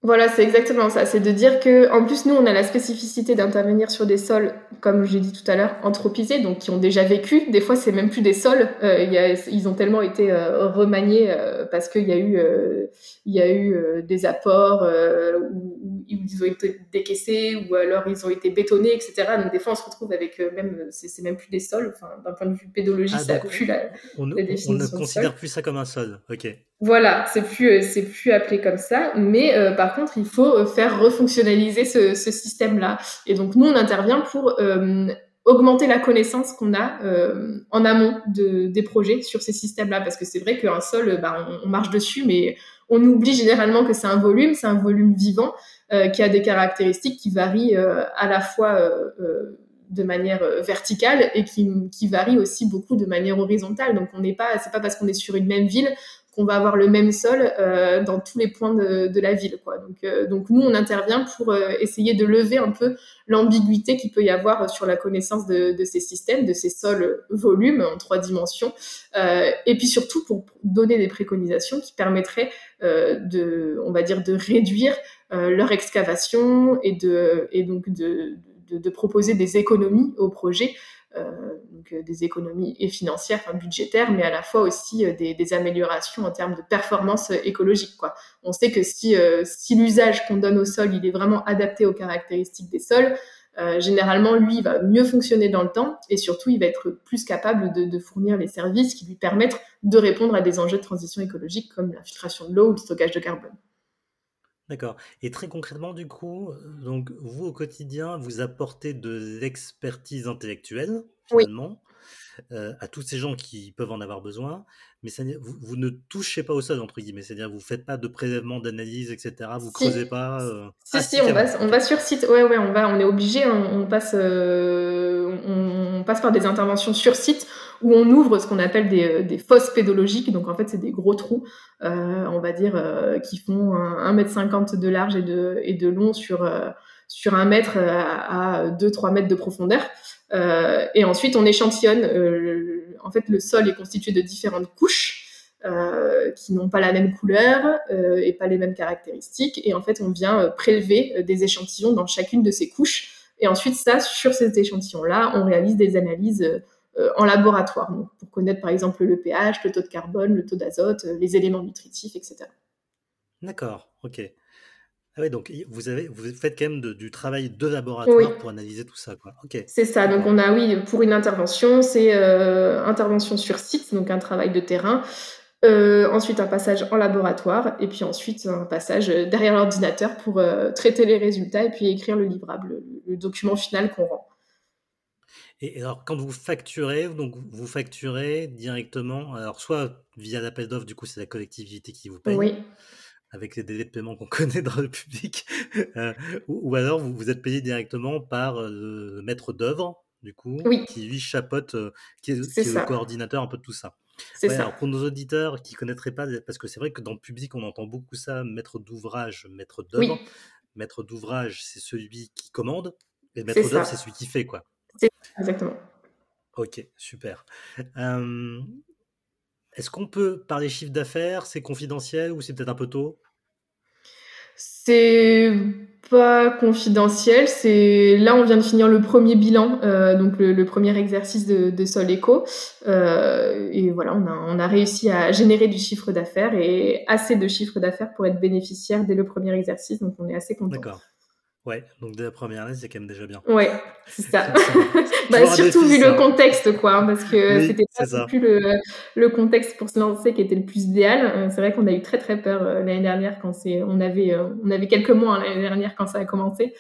Voilà, c'est exactement ça. C'est de dire que, en plus, nous, on a la spécificité d'intervenir sur des sols, comme j'ai dit tout à l'heure, anthropisés, donc qui ont déjà vécu. Des fois, c'est même plus des sols. Euh, ils ont tellement été euh, remaniés euh, parce qu'il y a eu, il y a eu euh, des apports où, où, ils ont été décaissés ou alors ils ont été bétonnés, etc. Donc des fois, on se retrouve avec même, c'est même plus des sols. Enfin, d'un point de vue pédologique, ah, ça a plus la, on, la définition. On ne considère plus ça comme un sol. Ok. Voilà, c'est plus euh, c'est plus appelé comme ça, mais euh, par contre il faut euh, faire refonctionnaliser ce, ce système-là. Et donc nous on intervient pour euh, augmenter la connaissance qu'on a euh, en amont de, des projets sur ces systèmes-là, parce que c'est vrai qu'un sol, bah, on, marche dessus, mais on oublie généralement que c'est un volume, c'est un volume vivant qui a des caractéristiques qui varient à la fois de manière verticale et qui, qui varie aussi beaucoup de manière horizontale. Donc on n'est pas, c'est pas parce qu'on est sur une même ville qu'on va avoir le même sol euh, dans tous les points de, de la ville. Quoi. Donc, euh, donc nous, on intervient pour euh, essayer de lever un peu l'ambiguïté qu'il peut y avoir sur la connaissance de, de, ces systèmes, de ces sols volumes en trois dimensions, euh, et puis surtout pour donner des préconisations qui permettraient euh, de, on va dire, de réduire leur excavation et de, et donc de, de, de proposer des économies au projet donc euh, des économies et financières, budgétaires, mais à la fois aussi euh, des, améliorations en termes de performance écologique. On sait que si, l'usage qu'on donne au sol, il est vraiment adapté aux caractéristiques des sols, euh, généralement, lui, il va mieux fonctionner dans le temps et surtout, il va être plus capable de, fournir les services qui lui permettent de répondre à des enjeux de transition écologique comme l'infiltration de l'eau ou le stockage de carbone. D'accord. Et très concrètement, du coup, donc vous au quotidien, vous apportez de l'expertise intellectuelle, finalement, oui. euh, à tous ces gens qui peuvent en avoir besoin, mais ça, vous, vous, ne touchez pas au sol, entre guillemets, c'est-à-dire vous ne faites pas de prélèvement, d'analyse, etc. Vous ne si. creusez pas. Euh... Si, ah, si, on va, on va sur site. Ouais, ouais, on va, on est obligé, on, on passe, euh, on, on, passe par des interventions sur site où on ouvre ce qu'on appelle des, euh, des, fosses pédologiques. Donc en fait, c'est des gros trous, euh, on va dire, euh, qui font 1,50 m de large et de, long sur, euh, sur un mètre à, 2-3 mètres de profondeur. Et ensuite, on échantillonne. En fait, le sol est constitué de différentes couches. qui n'ont pas la même couleur et pas les mêmes caractéristiques. Et en fait, on vient prélever des échantillons dans chacune de ces couches. Et ensuite, ça, sur ces échantillons-là, on réalise des analyses en laboratoire, donc pour connaître par exemple le pH, le taux de carbone, le taux d'azote, euh, les éléments nutritifs, etc. D'accord, ok. Ah ouais, donc vous, avez, vous faites quand même de, du travail de laboratoire oui. pour analyser tout ça. Quoi. Okay. C'est ça, donc on a, oui, pour une intervention, c'est euh, intervention sur site, donc un travail de terrain, euh, ensuite un passage en laboratoire, et puis ensuite un passage derrière l'ordinateur pour euh, traiter les résultats et puis écrire le livrable, le, le document final qu'on rend. Et alors, quand vous facturez, donc vous facturez directement, alors soit via l'appel d'offres, du coup, c'est la collectivité qui vous paye. Oui. Avec les délais de paiement qu'on connaît dans le public, euh, ou, ou, alors vous, vous, êtes payé directement par euh, le maître d'œuvre, du coup, oui. qui lui chapeaute, euh, qui est, est, qui est le coordinateur un peu de tout ça. C'est ouais, ça. Alors pour nos auditeurs qui connaîtraient pas, parce que c'est vrai que dans le public on entend beaucoup ça, maître d'ouvrage, maître d'œuvre. Oui. Maître d'ouvrage, c'est celui qui commande, et maître d'œuvre, c'est celui qui fait, quoi. Exactement. Ok, super. Euh, Est-ce qu'on peut parler chiffre d'affaires? C'est confidentiel ou c'est peut-être un peu tôt? C'est pas confidentiel. C'est là, on vient de finir le premier bilan, euh, donc le, le, premier exercice de, de Sol Eco. Euh, et voilà, on a, on a réussi à générer du chiffre d'affaires et assez de chiffre d'affaires pour être bénéficiaire dès le premier exercice. Donc, on est assez content. D'accord. Ouais, donc dès la première année, c'est quand même déjà bien. Ouais, c'est ça. bah, surtout vu le contexte, quoi, hein, parce que c'était pas plus le, le, contexte pour se lancer qui était le plus idéal. Euh, c'est vrai qu'on a eu très très peur euh, l'année dernière quand c'est, on avait, euh, on avait quelques mois hein, l'année dernière quand ça a commencé.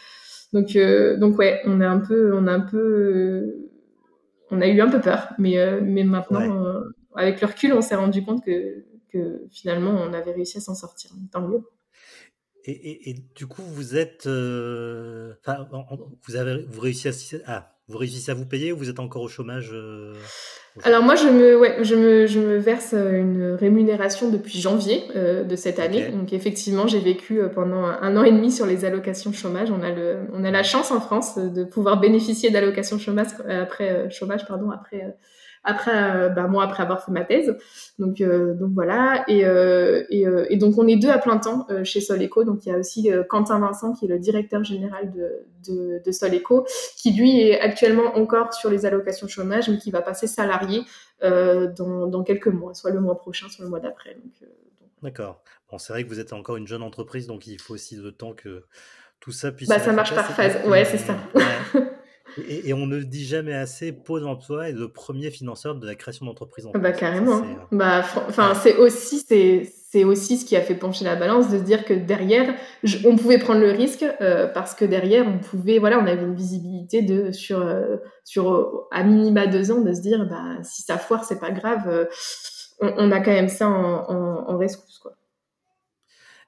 Donc, donc ouais, on a un peu, on a un peu, on a eu un peu peur, mais, mais maintenant, avec le recul, on s'est rendu compte que, que finalement, on avait réussi à s'en sortir. Tant mieux. Et, du coup, vous êtes, euh, vous avez, vous réussissez à, ah, vous réussissez à vous payer ou vous êtes encore au chômage euh, Alors moi, je me, ouais, je me, je me verse euh, une rémunération depuis janvier de cette année. Donc effectivement, j'ai vécu pendant un, an et demi sur les allocations chômage. On a le, on a la chance en France de pouvoir bénéficier d'allocations chômage après chômage, pardon, après après, euh, bah, moi, après avoir fait ma thèse. Donc, euh, donc voilà. Et, euh, et, et, donc, on est deux à plein temps chez Soleco. Donc, il y a aussi Quentin Vincent, qui est le directeur général de, de, de Soleco, qui lui est actuellement encore sur les allocations chômage, mais qui va passer salarié dans, dans, quelques mois, soit le mois prochain, soit le mois d'après. Donc, D'accord. Bon, c'est vrai que vous êtes encore une jeune entreprise, donc il faut aussi le temps que tout ça puisse. Bah, ça marche par phase. Ouais, c'est ça. Et, on ne dit jamais assez, Pôle emploi est le premier financeur de la création d'entreprises en Bah carrément. Euh, bah, enfin, c'est aussi, c'est, aussi ce qui a fait pencher la balance de se dire que derrière, on pouvait prendre le risque euh, parce que derrière, on pouvait, voilà, on avait une visibilité de sur euh, sur à minima deux ans de se dire, bah si ça foire, c'est pas grave, on, a quand même ça en, en, rescousse quoi.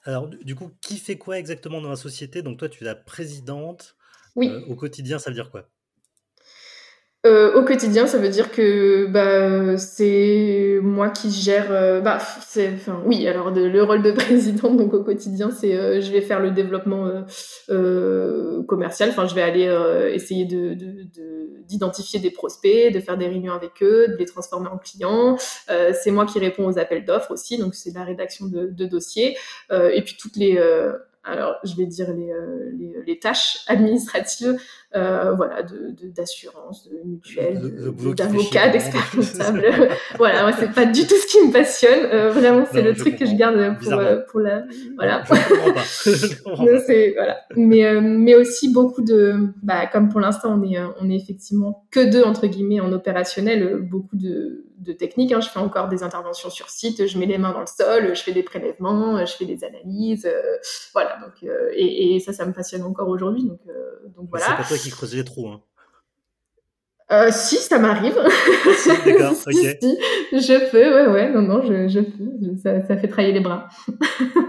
Alors du coup, qui fait quoi exactement dans la société? Donc toi, tu es la présidente. Oui. au quotidien, ça veut dire quoi? Euh, au quotidien, ça veut dire que bah, c'est moi qui gère. Euh, bah, c'est, enfin, oui, alors le rôle de présidente, donc au quotidien, c'est euh, je vais faire le développement commercial. Enfin, je vais aller essayer de, d'identifier des prospects, de faire des réunions avec eux, de les transformer en clients. c'est moi qui réponds aux appels d'offres aussi, donc c'est la rédaction de, de dossiers. et puis toutes les alors je vais dire les, les, les tâches administratives euh, voilà, d'assurance, de, de, mutuelle, d'avocat, d'expert comptable. voilà, moi, c'est pas du tout ce qui me passionne. Euh, vraiment, c'est le truc que je garde pour, euh, pour la. Voilà. c'est, voilà. Mais, euh, mais aussi beaucoup de. Bah, comme pour l'instant, on est, on est effectivement que deux, entre guillemets, en opérationnel, beaucoup de, de techniques. Hein. Je fais encore des interventions sur site, je mets les mains dans le sol, je fais des prélèvements, je fais des analyses. voilà. Donc, et, et, ça, ça me passionne encore aujourd'hui. Donc, donc voilà qui creusait les trous. Hein. Euh, si, ça m'arrive. D'accord, ok. si, je peux, ouais, ouais, non, non, je, je peux. Ça, ça, fait travailler les bras.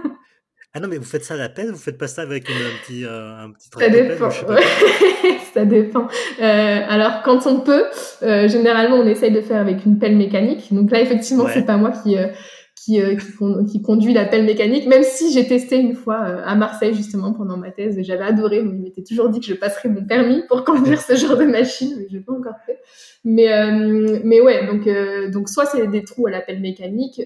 ah non, mais vous faites ça à la peine Vous faites pas ça avec une, un petit, euh, un petit Ça dépend. ça dépend. Euh, alors, quand on peut, euh, généralement, on essaye de faire avec une pelle mécanique. Donc là, effectivement, c'est pas moi qui euh, qui, euh, qui, conduit la pelle mécanique, même si j'ai testé une fois euh, à Marseille justement pendant ma thèse, j'avais adoré, on m'était toujours dit que je passerais mon permis pour conduire ce genre de machine, mais je l'ai pas encore fait. Mais euh, mais ouais, donc donc soit c'est des trous à la pelle mécanique,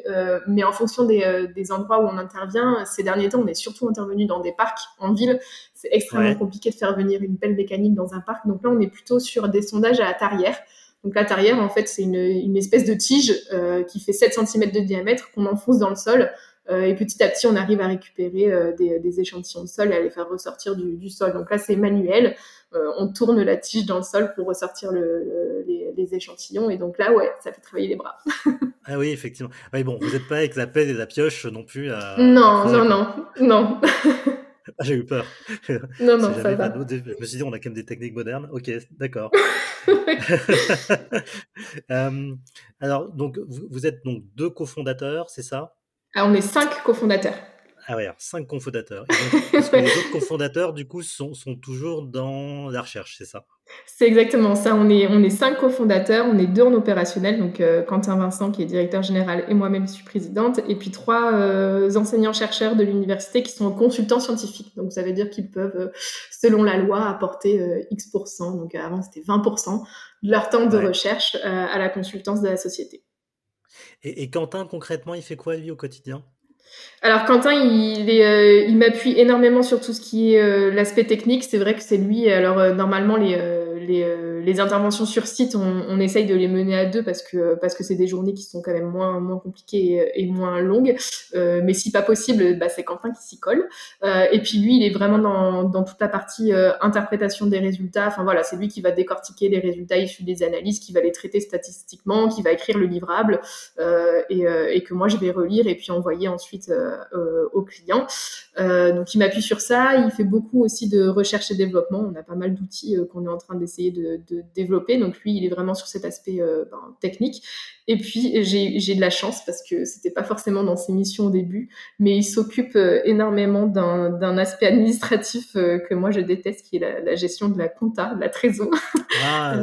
mais en fonction des, des endroits où on intervient, ces derniers temps, on est surtout intervenu dans des parcs en ville. C'est extrêmement compliqué de faire venir une pelle mécanique dans un parc, donc là on est plutôt sur des sondages à la tarière. Donc la tarière, en fait, c'est une, une, espèce de tige euh, qui fait 7 cm de diamètre qu'on enfonce dans le sol. Euh, et petit à petit, on arrive à récupérer euh, des, des, échantillons de sol et à les faire ressortir du, du sol. Donc là, c'est manuel. On tourne la tige dans le sol pour ressortir le, les, les, échantillons. Et donc là, ouais, ça fait travailler les bras. ah oui, effectivement. Oui, bon, vous n'êtes pas avec la pelle et la pioche non plus à... Non, non, non, non. Ah, j'ai eu peur. Non, non, ça va. Je me suis dit, on a quand même des techniques modernes. Ok, d'accord. euh, alors, donc, vous, vous, êtes donc deux cofondateurs, c'est ça? Ah, On est cinq cofondateurs. Ah ouais, cinq cofondateurs. donc, les autres cofondateurs, du coup, sont, sont toujours dans la recherche, c'est ça? C'est exactement ça. On est, on est cinq cofondateurs, on est deux en opérationnel, donc euh, Quentin Vincent qui est directeur général et moi-même je suis présidente, et puis trois euh, enseignants-chercheurs de l'université qui sont consultants scientifiques. Donc ça veut dire qu'ils peuvent, euh, selon la loi, apporter X%, donc avant c'était 20% de leur temps de ouais. recherche à la consultance de la société. Et, et Quentin, concrètement, il fait quoi lui au quotidien? Alors Quentin, il, euh, il m'appuie énormément sur tout ce qui est euh, l'aspect technique. C'est vrai que c'est lui. Alors euh, normalement, les, les, les, interventions sur site, on, essaye de les mener à deux parce que parce que c'est des journées qui sont quand même moins moins compliquées et, moins longues. Euh, mais si pas possible, bah, c'est Quentin qui s'y colle. Euh, et puis lui, il est vraiment dans, dans toute la partie interprétation des résultats. Enfin voilà, c'est lui qui va décortiquer les résultats issus des analyses, qui va les traiter statistiquement, qui va écrire le livrable et, que moi je vais relire et puis envoyer ensuite au client. donc il m'appuie sur ça. Il fait beaucoup aussi de recherche et développement. On a pas mal d'outils euh, qu'on est en train d'essayer de, développer. Donc lui, il est vraiment sur cet aspect euh, ben, technique. Et puis j'ai de la chance parce que c'était pas forcément dans ses missions au début, mais il s'occupe euh, énormément d'un aspect administratif que moi je déteste, qui est la, gestion de la compta, de la trésor. Ah,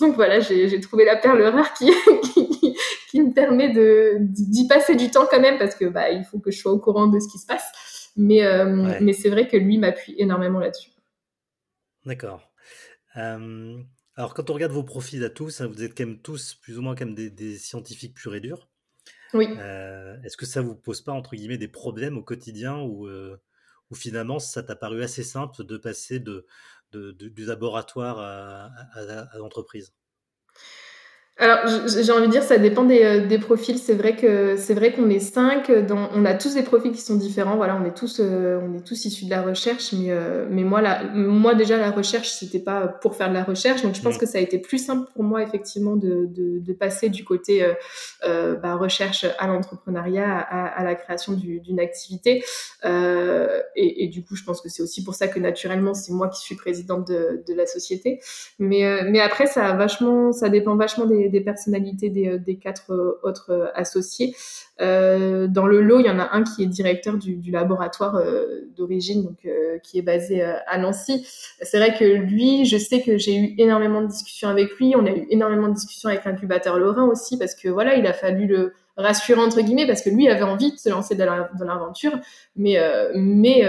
donc voilà, j'ai trouvé la perle rare qui, qui, me permet d'y passer du temps quand même parce que bah il faut que je sois au courant de ce qui se passe. Mais, euh, mais c'est vrai que lui m'appuie énormément là-dessus. D'accord. Alors, quand on regarde vos profils à tous, hein, vous êtes quand même tous plus ou moins comme des, des scientifiques purs et durs. Oui. Euh, est-ce que ça vous pose pas, entre guillemets, des problèmes au quotidien ou, ou finalement ça t'a paru assez simple de passer de, de, du laboratoire à, à l'entreprise? Alors, j'ai envie de dire, ça dépend des, euh, des profils. C'est vrai que c'est vrai qu'on est cinq. Dans, on a tous des profils qui sont différents. Voilà, on est tous, euh, on est tous issus de la recherche. Mais, euh, mais moi, la, moi déjà, la recherche, c'était pas pour faire de la recherche. Donc, je pense mmh. que ça a été plus simple pour moi, effectivement, de, de, de passer du côté bah, recherche à l'entrepreneuriat, à, à, la création d'une activité. Et, et, du coup, je pense que c'est aussi pour ça que naturellement, c'est moi qui suis présidente de, de la société. Mais, mais après, ça a vachement, ça dépend vachement des des, personnalités des, euh, quatre euh, autres euh, associés. dans le lot, il y en a un qui est directeur du, laboratoire d'origine, donc qui est basé à Nancy. C'est vrai que lui, je sais que j'ai eu énormément de discussions avec lui. On a eu énormément de discussions avec l'incubateur Lorrain aussi, parce que voilà, il a fallu le rassurer entre guillemets, parce que lui avait envie de se lancer dans l'aventure, mais mais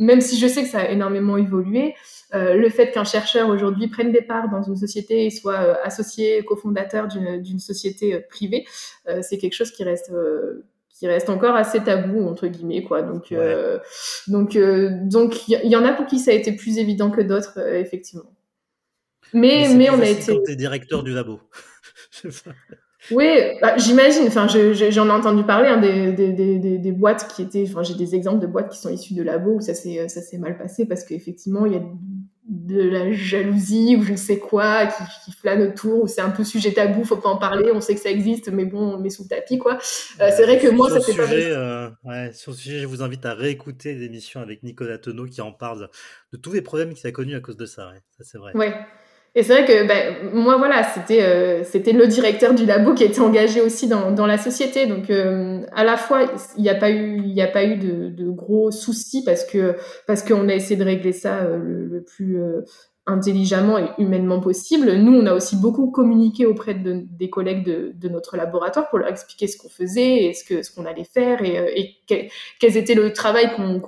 même si je sais que ça a énormément évolué, euh, le fait qu'un chercheur aujourd'hui prenne des parts dans une société et soit euh, associé, cofondateur d'une société euh, privée, c'est quelque chose qui reste qui reste encore assez tabou entre guillemets quoi. Donc donc donc il y, en a pour qui ça a été plus évident que d'autres effectivement. Mais mais, on a été. Quand directeur du labo. Oui, bah, j'imagine. Enfin, j'en ai entendu parler hein, des, des, des, des, boîtes qui étaient. Enfin, j'ai des exemples de boîtes qui sont issues de labos où ça s'est ça s'est mal passé parce qu'effectivement il y a de la jalousie ou je ne sais quoi qui, qui flâne autour ou c'est un peu sujet tabou, faut pas en parler. On sait que ça existe, mais bon, on met sous le tapis quoi. Euh, c'est vrai que moi ça fait pas. Euh, ouais, sur ce sujet, je vous invite à réécouter l'émission avec Nicolas Tonneau qui en parle de tous les problèmes qu'il a connus à cause de ça. Ouais, ça c'est vrai. Ouais. Et c'est vrai que ben, moi, voilà, c'était euh, c'était le directeur du labo qui était engagé aussi dans, dans la société. Donc, euh, à la fois, il n'y a pas eu, a pas eu de, de, gros soucis parce que parce qu'on a essayé de régler ça euh, le, plus intelligemment et humainement possible. Nous, on a aussi beaucoup communiqué auprès de, des collègues de, de, notre laboratoire pour leur expliquer ce qu'on faisait et ce que ce qu'on allait faire et, quel, quel, était le travail qu'on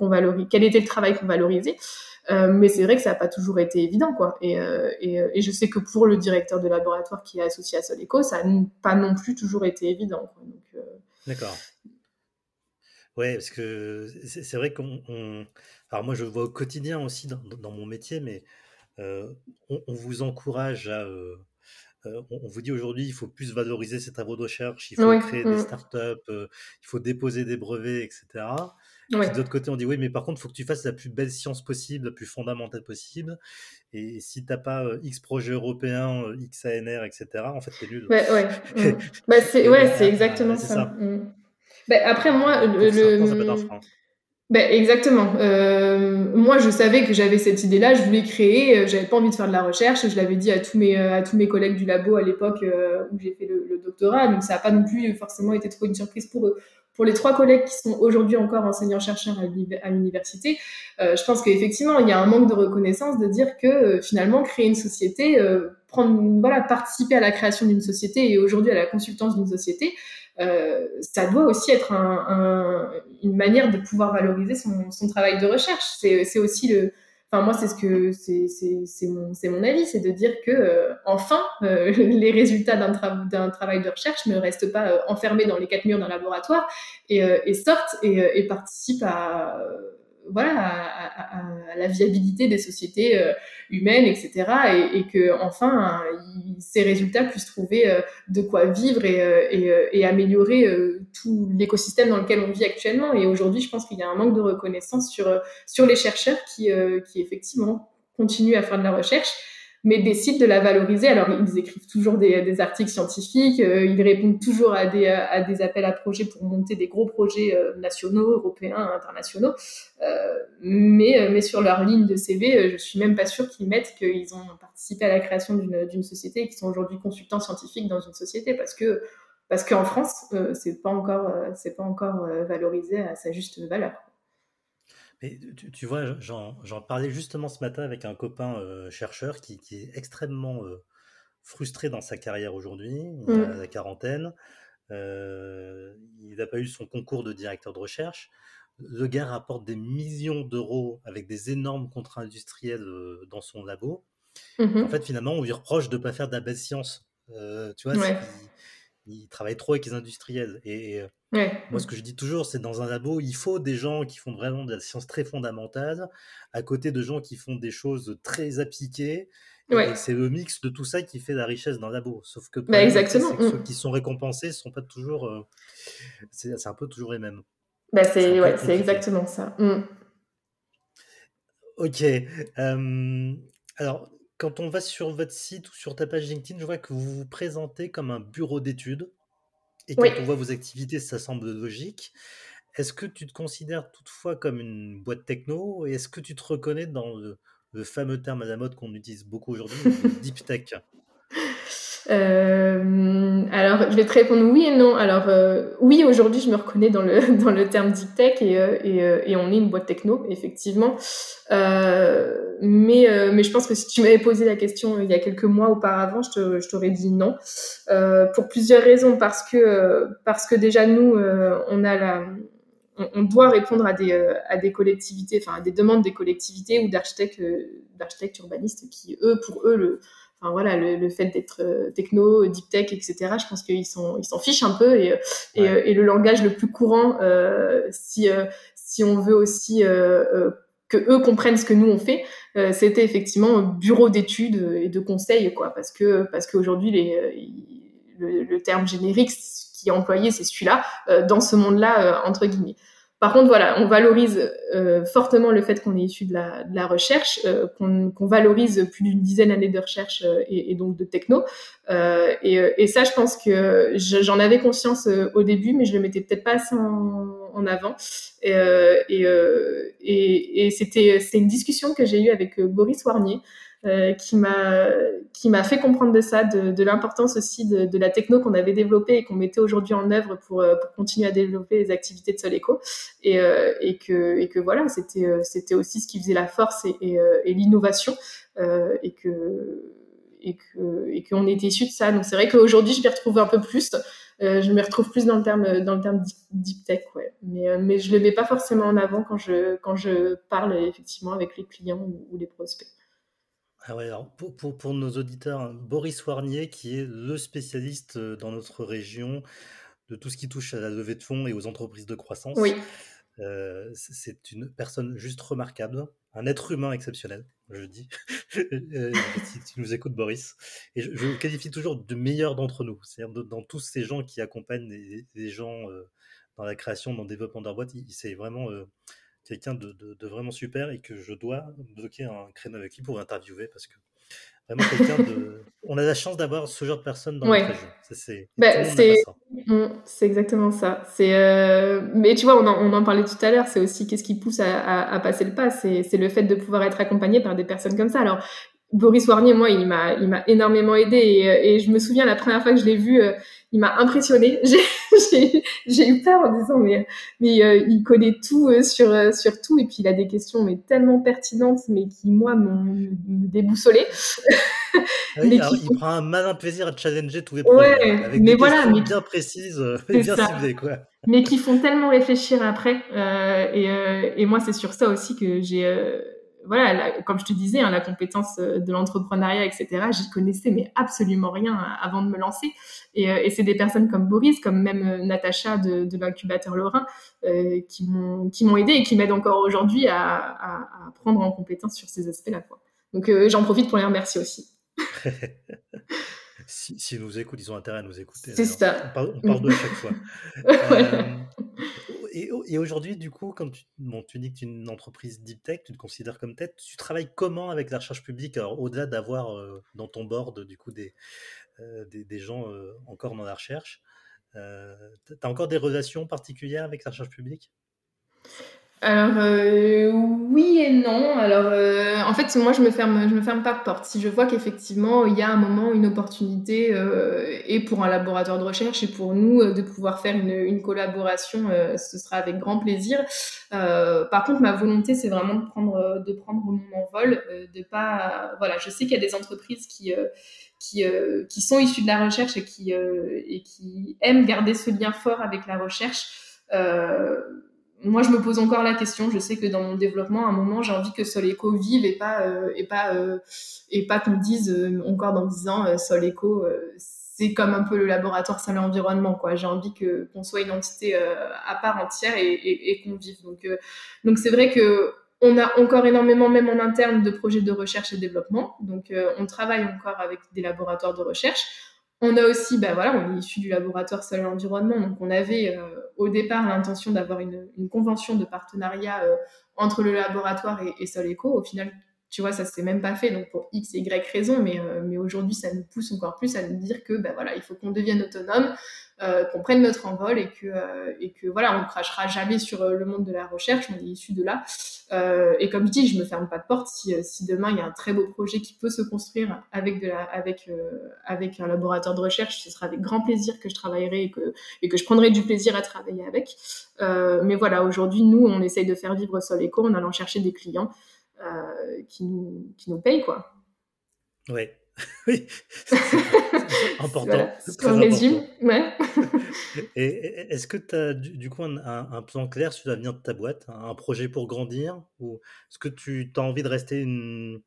quel était le travail qu'on valorisait. Euh, mais c'est vrai que ça n'a pas toujours été évident, quoi. Et, euh, et, euh, et, je sais que pour le directeur de laboratoire qui est associé à Soleco, ça n'a pas non plus toujours été évident. D'accord. Ouais, parce que c'est vrai qu'on. Alors, moi, je le vois au quotidien aussi dans, dans mon métier, mais on, on, vous encourage à. on, vous dit aujourd'hui, il faut plus valoriser ces travaux de recherche, il faut créer des mmh. startups, il faut déposer des brevets, etc. Ouais. De l'autre côté, on dit oui, mais par contre, il faut que tu fasses la plus belle science possible, la plus fondamentale possible. Et si tu n'as pas euh, X projet européen, euh, X ANR, etc., en fait, tu es nul. Ouais, ouais. Mm. bah, c'est ouais, c'est exactement ça. Mm. Bah, après, moi, le. le... Ben, exactement. Euh, moi, je savais que j'avais cette idée-là, je voulais créer, j'avais pas envie de faire de la recherche, je l'avais dit à tous mes à tous mes collègues du labo à l'époque où j'ai fait le, le, doctorat, donc ça n'a pas non plus forcément été trop une surprise pour eux pour les trois collègues qui sont aujourd'hui encore enseignants-chercheurs à l'université, euh, je pense qu'effectivement, il y a un manque de reconnaissance de dire que euh, finalement, créer une société, euh, prendre, voilà, participer à la création d'une société et aujourd'hui à la consultance d'une société, ça doit aussi être un, un, une manière de pouvoir valoriser son, son travail de recherche. C'est aussi le, Enfin, moi, c'est ce que c'est mon, mon avis, c'est de dire que euh, enfin, euh, les résultats d'un d'un travail de recherche ne restent pas euh, enfermés dans les quatre murs d'un laboratoire et, et sortent et, et, participent à voilà, à, la viabilité des sociétés euh, humaines, etc. Et, que enfin, ces résultats puissent trouver euh, de quoi vivre et, euh, et améliorer tout l'écosystème dans lequel on vit actuellement. Et aujourd'hui, je pense qu'il y a un manque de reconnaissance sur sur les chercheurs qui, qui effectivement continuent à faire de la recherche mais décident de la valoriser. Alors, ils écrivent toujours des, des articles scientifiques, euh, ils répondent toujours à des, à des appels à projets pour monter des gros projets euh, nationaux, européens, internationaux. Euh, mais, euh, mais sur leur ligne de CV, je suis même pas sûre qu'ils mettent qu'ils ont participé à la création d'une société et qu'ils sont aujourd'hui consultants scientifiques dans une société parce que parce qu'en France, c'est pas encore c'est pas encore valorisé à sa juste valeur tu, vois, j'en parlais justement ce matin avec un copain euh, chercheur qui, est extrêmement euh, frustré dans sa carrière aujourd'hui, il a mmh. la quarantaine, euh, il n'a pas eu son concours de directeur de recherche. Le gars rapporte des millions d'euros avec des énormes contrats industriels dans son labo. Mmh en fait, finalement, on lui reproche de ne pas faire de la base science. tu vois, il travaille trop avec les industriels. Et, moi, ce que je dis toujours, c'est dans un labo, il faut des gens qui font vraiment de la science très fondamentale, à côté de gens qui font des choses très appliquées. Et c'est le mix de tout ça qui fait la richesse d'un labo. Sauf que, bah, exactement. ceux mmh. qui sont récompensés ne sont pas toujours. Euh, c'est un peu toujours les mêmes. Bah, c'est ouais, exactement ça. Mmh. Ok. alors, quand on va sur votre site ou sur ta page LinkedIn, je vois que vous vous présentez comme un bureau d'études. Et quand on voit vos activités, ça semble logique. Est-ce que tu te considères toutefois comme une boîte techno? Et est-ce que tu te reconnais dans le, le fameux terme à la mode qu'on utilise beaucoup aujourd'hui, deep tech? Euh, alors, je vais te répondre oui et non. Alors, euh, oui, aujourd'hui, je me reconnais dans le, dans le terme deep tech et, euh, et, on est une boîte techno, effectivement. Mais, mais je pense que si tu m'avais posé la question il y a quelques mois auparavant, je t'aurais dit non. pour plusieurs raisons. Parce que, parce que déjà, nous, on a on, doit répondre à des, à des collectivités, enfin à des demandes des collectivités ou d'architectes, d'architectes urbanistes qui, eux, pour eux, le, voilà, le, fait d'être euh, techno, deep tech, etc. Je pense qu'ils s'en ils s'en fichent un peu et, et, euh, et, le langage le plus courant, euh, si si on veut aussi que eux comprennent ce que nous on fait, c'était effectivement bureau d'études et de conseils, quoi, parce que parce qu'aujourd'hui les le, le, terme générique qui est employé, c'est celui-là dans ce monde-là entre guillemets. Par contre, voilà, on valorise euh, fortement le fait qu'on est issu de la, de la recherche, euh, qu'on valorise plus d'une dizaine d'années de recherche euh, et, et, donc de techno. Euh, et, et, ça, je pense que j'en avais conscience au début, mais je le mettais peut-être pas assez en, en avant. Et, et, et c'était c'est une discussion que j'ai eue avec Boris Warnier. Euh, qui m'a qui m'a fait comprendre de ça, de, l'importance aussi de, la techno qu'on avait développée et qu'on mettait aujourd'hui en œuvre pour, euh, continuer à développer les activités de Soleco et, euh, et que et que voilà c'était c'était aussi ce qui faisait la force et, et, et l'innovation et que et que et qu'on était issu de ça. Donc c'est vrai qu'aujourd'hui je m'y retrouve un peu plus. je me retrouve plus dans le terme dans le terme deep, tech, ouais. Mais mais je le mets pas forcément en avant quand je quand je parle effectivement avec les clients ou les prospects. Ah ouais, alors pour, pour, pour nos auditeurs, hein, Boris Warnier, qui est le spécialiste euh, dans notre région de tout ce qui touche à la levée de fonds et aux entreprises de croissance. Oui. Euh, c'est une personne juste remarquable, un être humain exceptionnel, je dis, euh, si tu nous écoutes Boris. Et je, je le qualifie toujours de meilleur d'entre nous, c'est-à-dire dans tous ces gens qui accompagnent les, gens dans la création, dans le développement de leur boîte, c'est vraiment quelqu'un de, de, vraiment super et que je dois bloquer un créneau avec lui pour interviewer parce que vraiment quelqu'un de. On a la chance d'avoir ce genre de personnes dans notre région. C'est bah, mm, c'est exactement ça. C'est euh... mais tu vois, on en, on en, parlait tout à l'heure. C'est aussi qu'est-ce qui pousse à, à, à passer le pas. C'est le fait de pouvoir être accompagné par des personnes comme ça. Alors Boris Warnier, moi, il m'a, il m'a énormément aidé et, euh, et, je me souviens la première fois que je l'ai vu, euh, il m'a impressionné. J'ai eu peur en disant mais, mais euh, il connaît tout sur sur tout et puis il a des questions mais tellement pertinentes mais qui moi m'ont déboussolé. Ah oui, alors, il prend un malin plaisir à challenger tous les projets ouais, avec mais des voilà, questions mais... bien précises et bien ça. ciblées quoi. Mais qui font tellement réfléchir après et, et moi c'est sur ça aussi que j'ai voilà, comme je te disais, hein, la compétence de l'entrepreneuriat, etc. J'y connaissais mais absolument rien avant de me lancer. Et, et c'est des personnes comme Boris, comme même Natacha de, de l'incubateur Lorrain, qui m'ont qui m'ont aidé et qui m'aident encore aujourd'hui à, à, à, prendre en compétence sur ces aspects-là. Donc j'en profite pour les remercier aussi. si, si, nous écoutent, ils ont intérêt à nous écouter. C'est ça. On parle, on parle, de à chaque fois. euh, et, aujourd'hui, du coup, comme tu, dis que tu es une entreprise deep tech, tu te considères comme tête, tu travailles comment avec la recherche publique? Au-delà d'avoir euh, dans ton board, du coup, des, euh, des, gens euh, encore dans la recherche, tu as encore des relations particulières avec la recherche publique? Alors euh, oui et non. Alors euh, en fait moi je me ferme je me ferme pas de porte. Si je vois qu'effectivement il y a un moment une opportunité euh, et pour un laboratoire de recherche et pour nous euh, de pouvoir faire une, une collaboration, euh, ce sera avec grand plaisir. Euh, par contre ma volonté c'est vraiment de prendre de prendre mon envol, de pas voilà je sais qu'il y a des entreprises qui qui, qui sont issues de la recherche et qui et qui aiment garder ce lien fort avec la recherche. Euh, moi, je me pose encore la question. Je sais que dans mon développement, à un moment, j'ai envie que Soleco vive et pas euh, et pas euh, et pas qu'on dise euh, encore dans 10 ans Soleco c'est comme un peu le laboratoire sol environnement. J'ai envie qu'on soit une entité à part entière et, et, et qu'on vive. Donc donc c'est vrai que on a encore énormément, même en interne, de projets de recherche et développement. Donc, on travaille encore avec des laboratoires de recherche. On a aussi, ben voilà, on est issu du laboratoire Sol Environnement, donc on avait euh, au départ l'intention d'avoir une, une, convention de partenariat euh, entre le laboratoire et, et Sol Eco. Au final, tu vois, ça s'est même pas fait, donc pour X et Y raisons, mais, euh, mais aujourd'hui, ça nous pousse encore plus à nous dire que, ben voilà, il faut qu'on devienne autonome, euh, qu'on prenne notre envol et que, euh, et que voilà, on crachera jamais sur euh, le monde de la recherche, on est issu de là. Et comme je dis, je me ferme pas de porte. Si, si demain il y a un très beau projet qui peut se construire avec de la, avec, avec un laboratoire de recherche, ce sera avec grand plaisir que je travaillerai et que, et que je prendrai du plaisir à travailler avec. mais voilà, aujourd'hui, nous, on essaye de faire vivre Sol Eco en allant chercher des clients qui, nous, qui nous payent, quoi. Ouais. oui, c'est important. Voilà, très résume, ouais. Et est-ce que tu as du, du coup un, un, plan clair sur l'avenir de ta boîte, un projet pour grandir? Ou est-ce que tu as envie de rester une,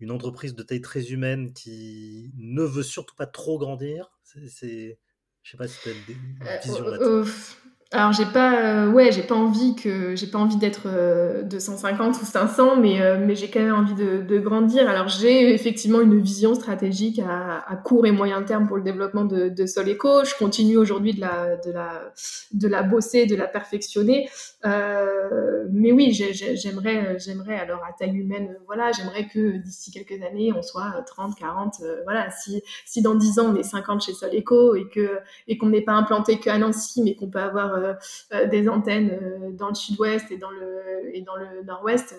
une entreprise de taille très humaine qui ne veut surtout pas trop grandir? C'est, Je sais pas si tu as des visions euh, là-dessus. Euh, alors j'ai pas, euh, ouais, j'ai pas envie que, j'ai pas envie d'être euh, 250 ou 500, mais euh, mais j'ai quand même envie de, de grandir. Alors j'ai effectivement une vision stratégique à, court et moyen terme pour le développement de, de Soleco. Je continue aujourd'hui de la de la de la bosser, de la perfectionner. Euh, mais oui, j'aimerais j'aimerais alors à taille humaine, voilà, j'aimerais que d'ici quelques années on soit 30, 40, voilà. Si si dans 10 ans on est 50 chez Soleco et que et qu'on n'est pas implanté qu'à Nancy, mais qu'on peut avoir euh, euh, des antennes euh, dans le sud-ouest et dans le et dans le nord-ouest,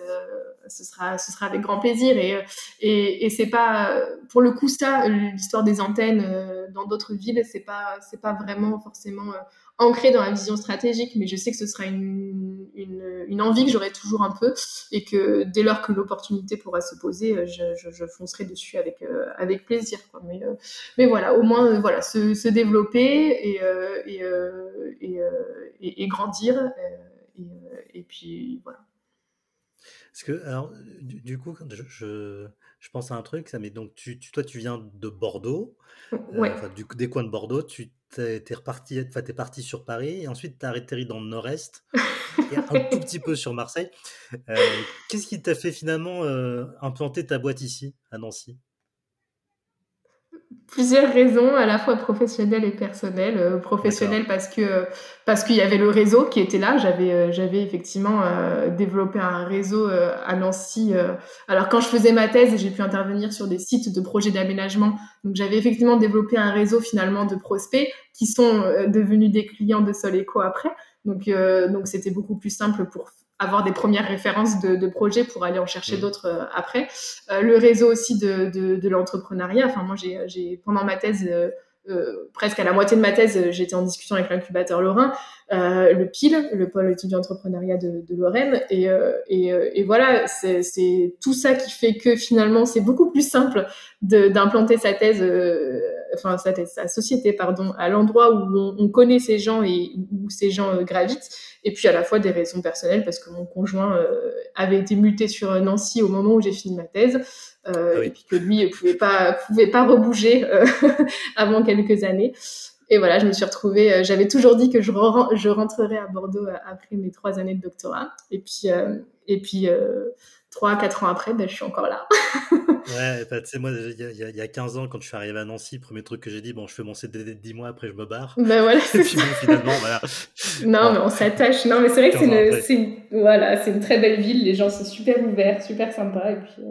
ce sera ce sera avec grand plaisir. Et et, et c'est pas pour le coup ça l'histoire des antennes dans d'autres villes c'est pas c'est pas vraiment forcément ancré dans la vision stratégique, mais je sais que ce sera une, une, une envie que j'aurai toujours un peu et que dès lors que l'opportunité pourra se poser, je, je, je, foncerai dessus avec, euh, avec plaisir. Quoi. Mais, euh, mais voilà, au moins euh, voilà, se, se développer et, et, et, et, et, grandir. Et, puis voilà. Parce que, alors, du, du coup, je, je, je, pense à un truc, ça, mais donc, tu, tu, toi, tu viens de Bordeaux, ouais. euh, enfin, du, des coins de Bordeaux, tu t'es, es reparti, enfin, t'es parti sur Paris, et ensuite, tu as atterri dans le nord-est, et un tout petit peu sur Marseille. Euh, qu'est-ce qui t'a fait finalement euh, implanter ta boîte ici, à Nancy? Plusieurs raisons, à la fois professionnelles et personnelles. Euh, professionnelles parce que parce qu'il y avait le réseau qui était là. J'avais euh, j'avais effectivement euh, développé un réseau euh, à Nancy. Euh. alors quand je faisais ma thèse, j'ai pu intervenir sur des sites de projets d'aménagement. Donc j'avais effectivement développé un réseau finalement de prospects qui sont euh, devenus des clients de Soleco après. Donc donc c'était beaucoup plus simple pour avoir des premières références de, de projets pour aller en chercher mmh. d'autres euh, après. Euh, le réseau aussi de, de, de l'entrepreneuriat. Enfin, moi, j'ai pendant ma thèse, euh, euh, presque à la moitié de ma thèse, j'étais en discussion avec l'incubateur Lorrain, euh, le PIL, le pôle étudiant entrepreneuriat de, de Lorraine. Et, et, et voilà, c'est tout ça qui fait que finalement, c'est beaucoup plus simple d'implanter sa thèse enfin sa, société, pardon, à l'endroit où on, connaît ces gens et où ces gens gravitent, et puis à la fois des raisons personnelles parce que mon conjoint avait été muté sur Nancy au moment où j'ai fini ma thèse, ah et puis que lui pouvait pas pouvait pas rebouger avant quelques années. Et voilà, je me suis retrouvée. Euh, j'avais toujours dit que je, je rentrerais à Bordeaux euh, après mes trois années de doctorat. Et puis, euh, et puis trois, quatre ans après, ben, je suis encore là. ouais, bah, tu sais, moi, il y, y, a 15 ans, quand je suis arrivé à Nancy, premier truc que j'ai dit, bon, je fais mon CDD de 10 mois, après je me barre. Ben voilà. et puis bon, finalement, voilà. Non, mais on s'attache. Non, mais c'est vrai que c'est une, voilà, une très belle ville. Les gens sont super ouverts, super sympas. Et puis,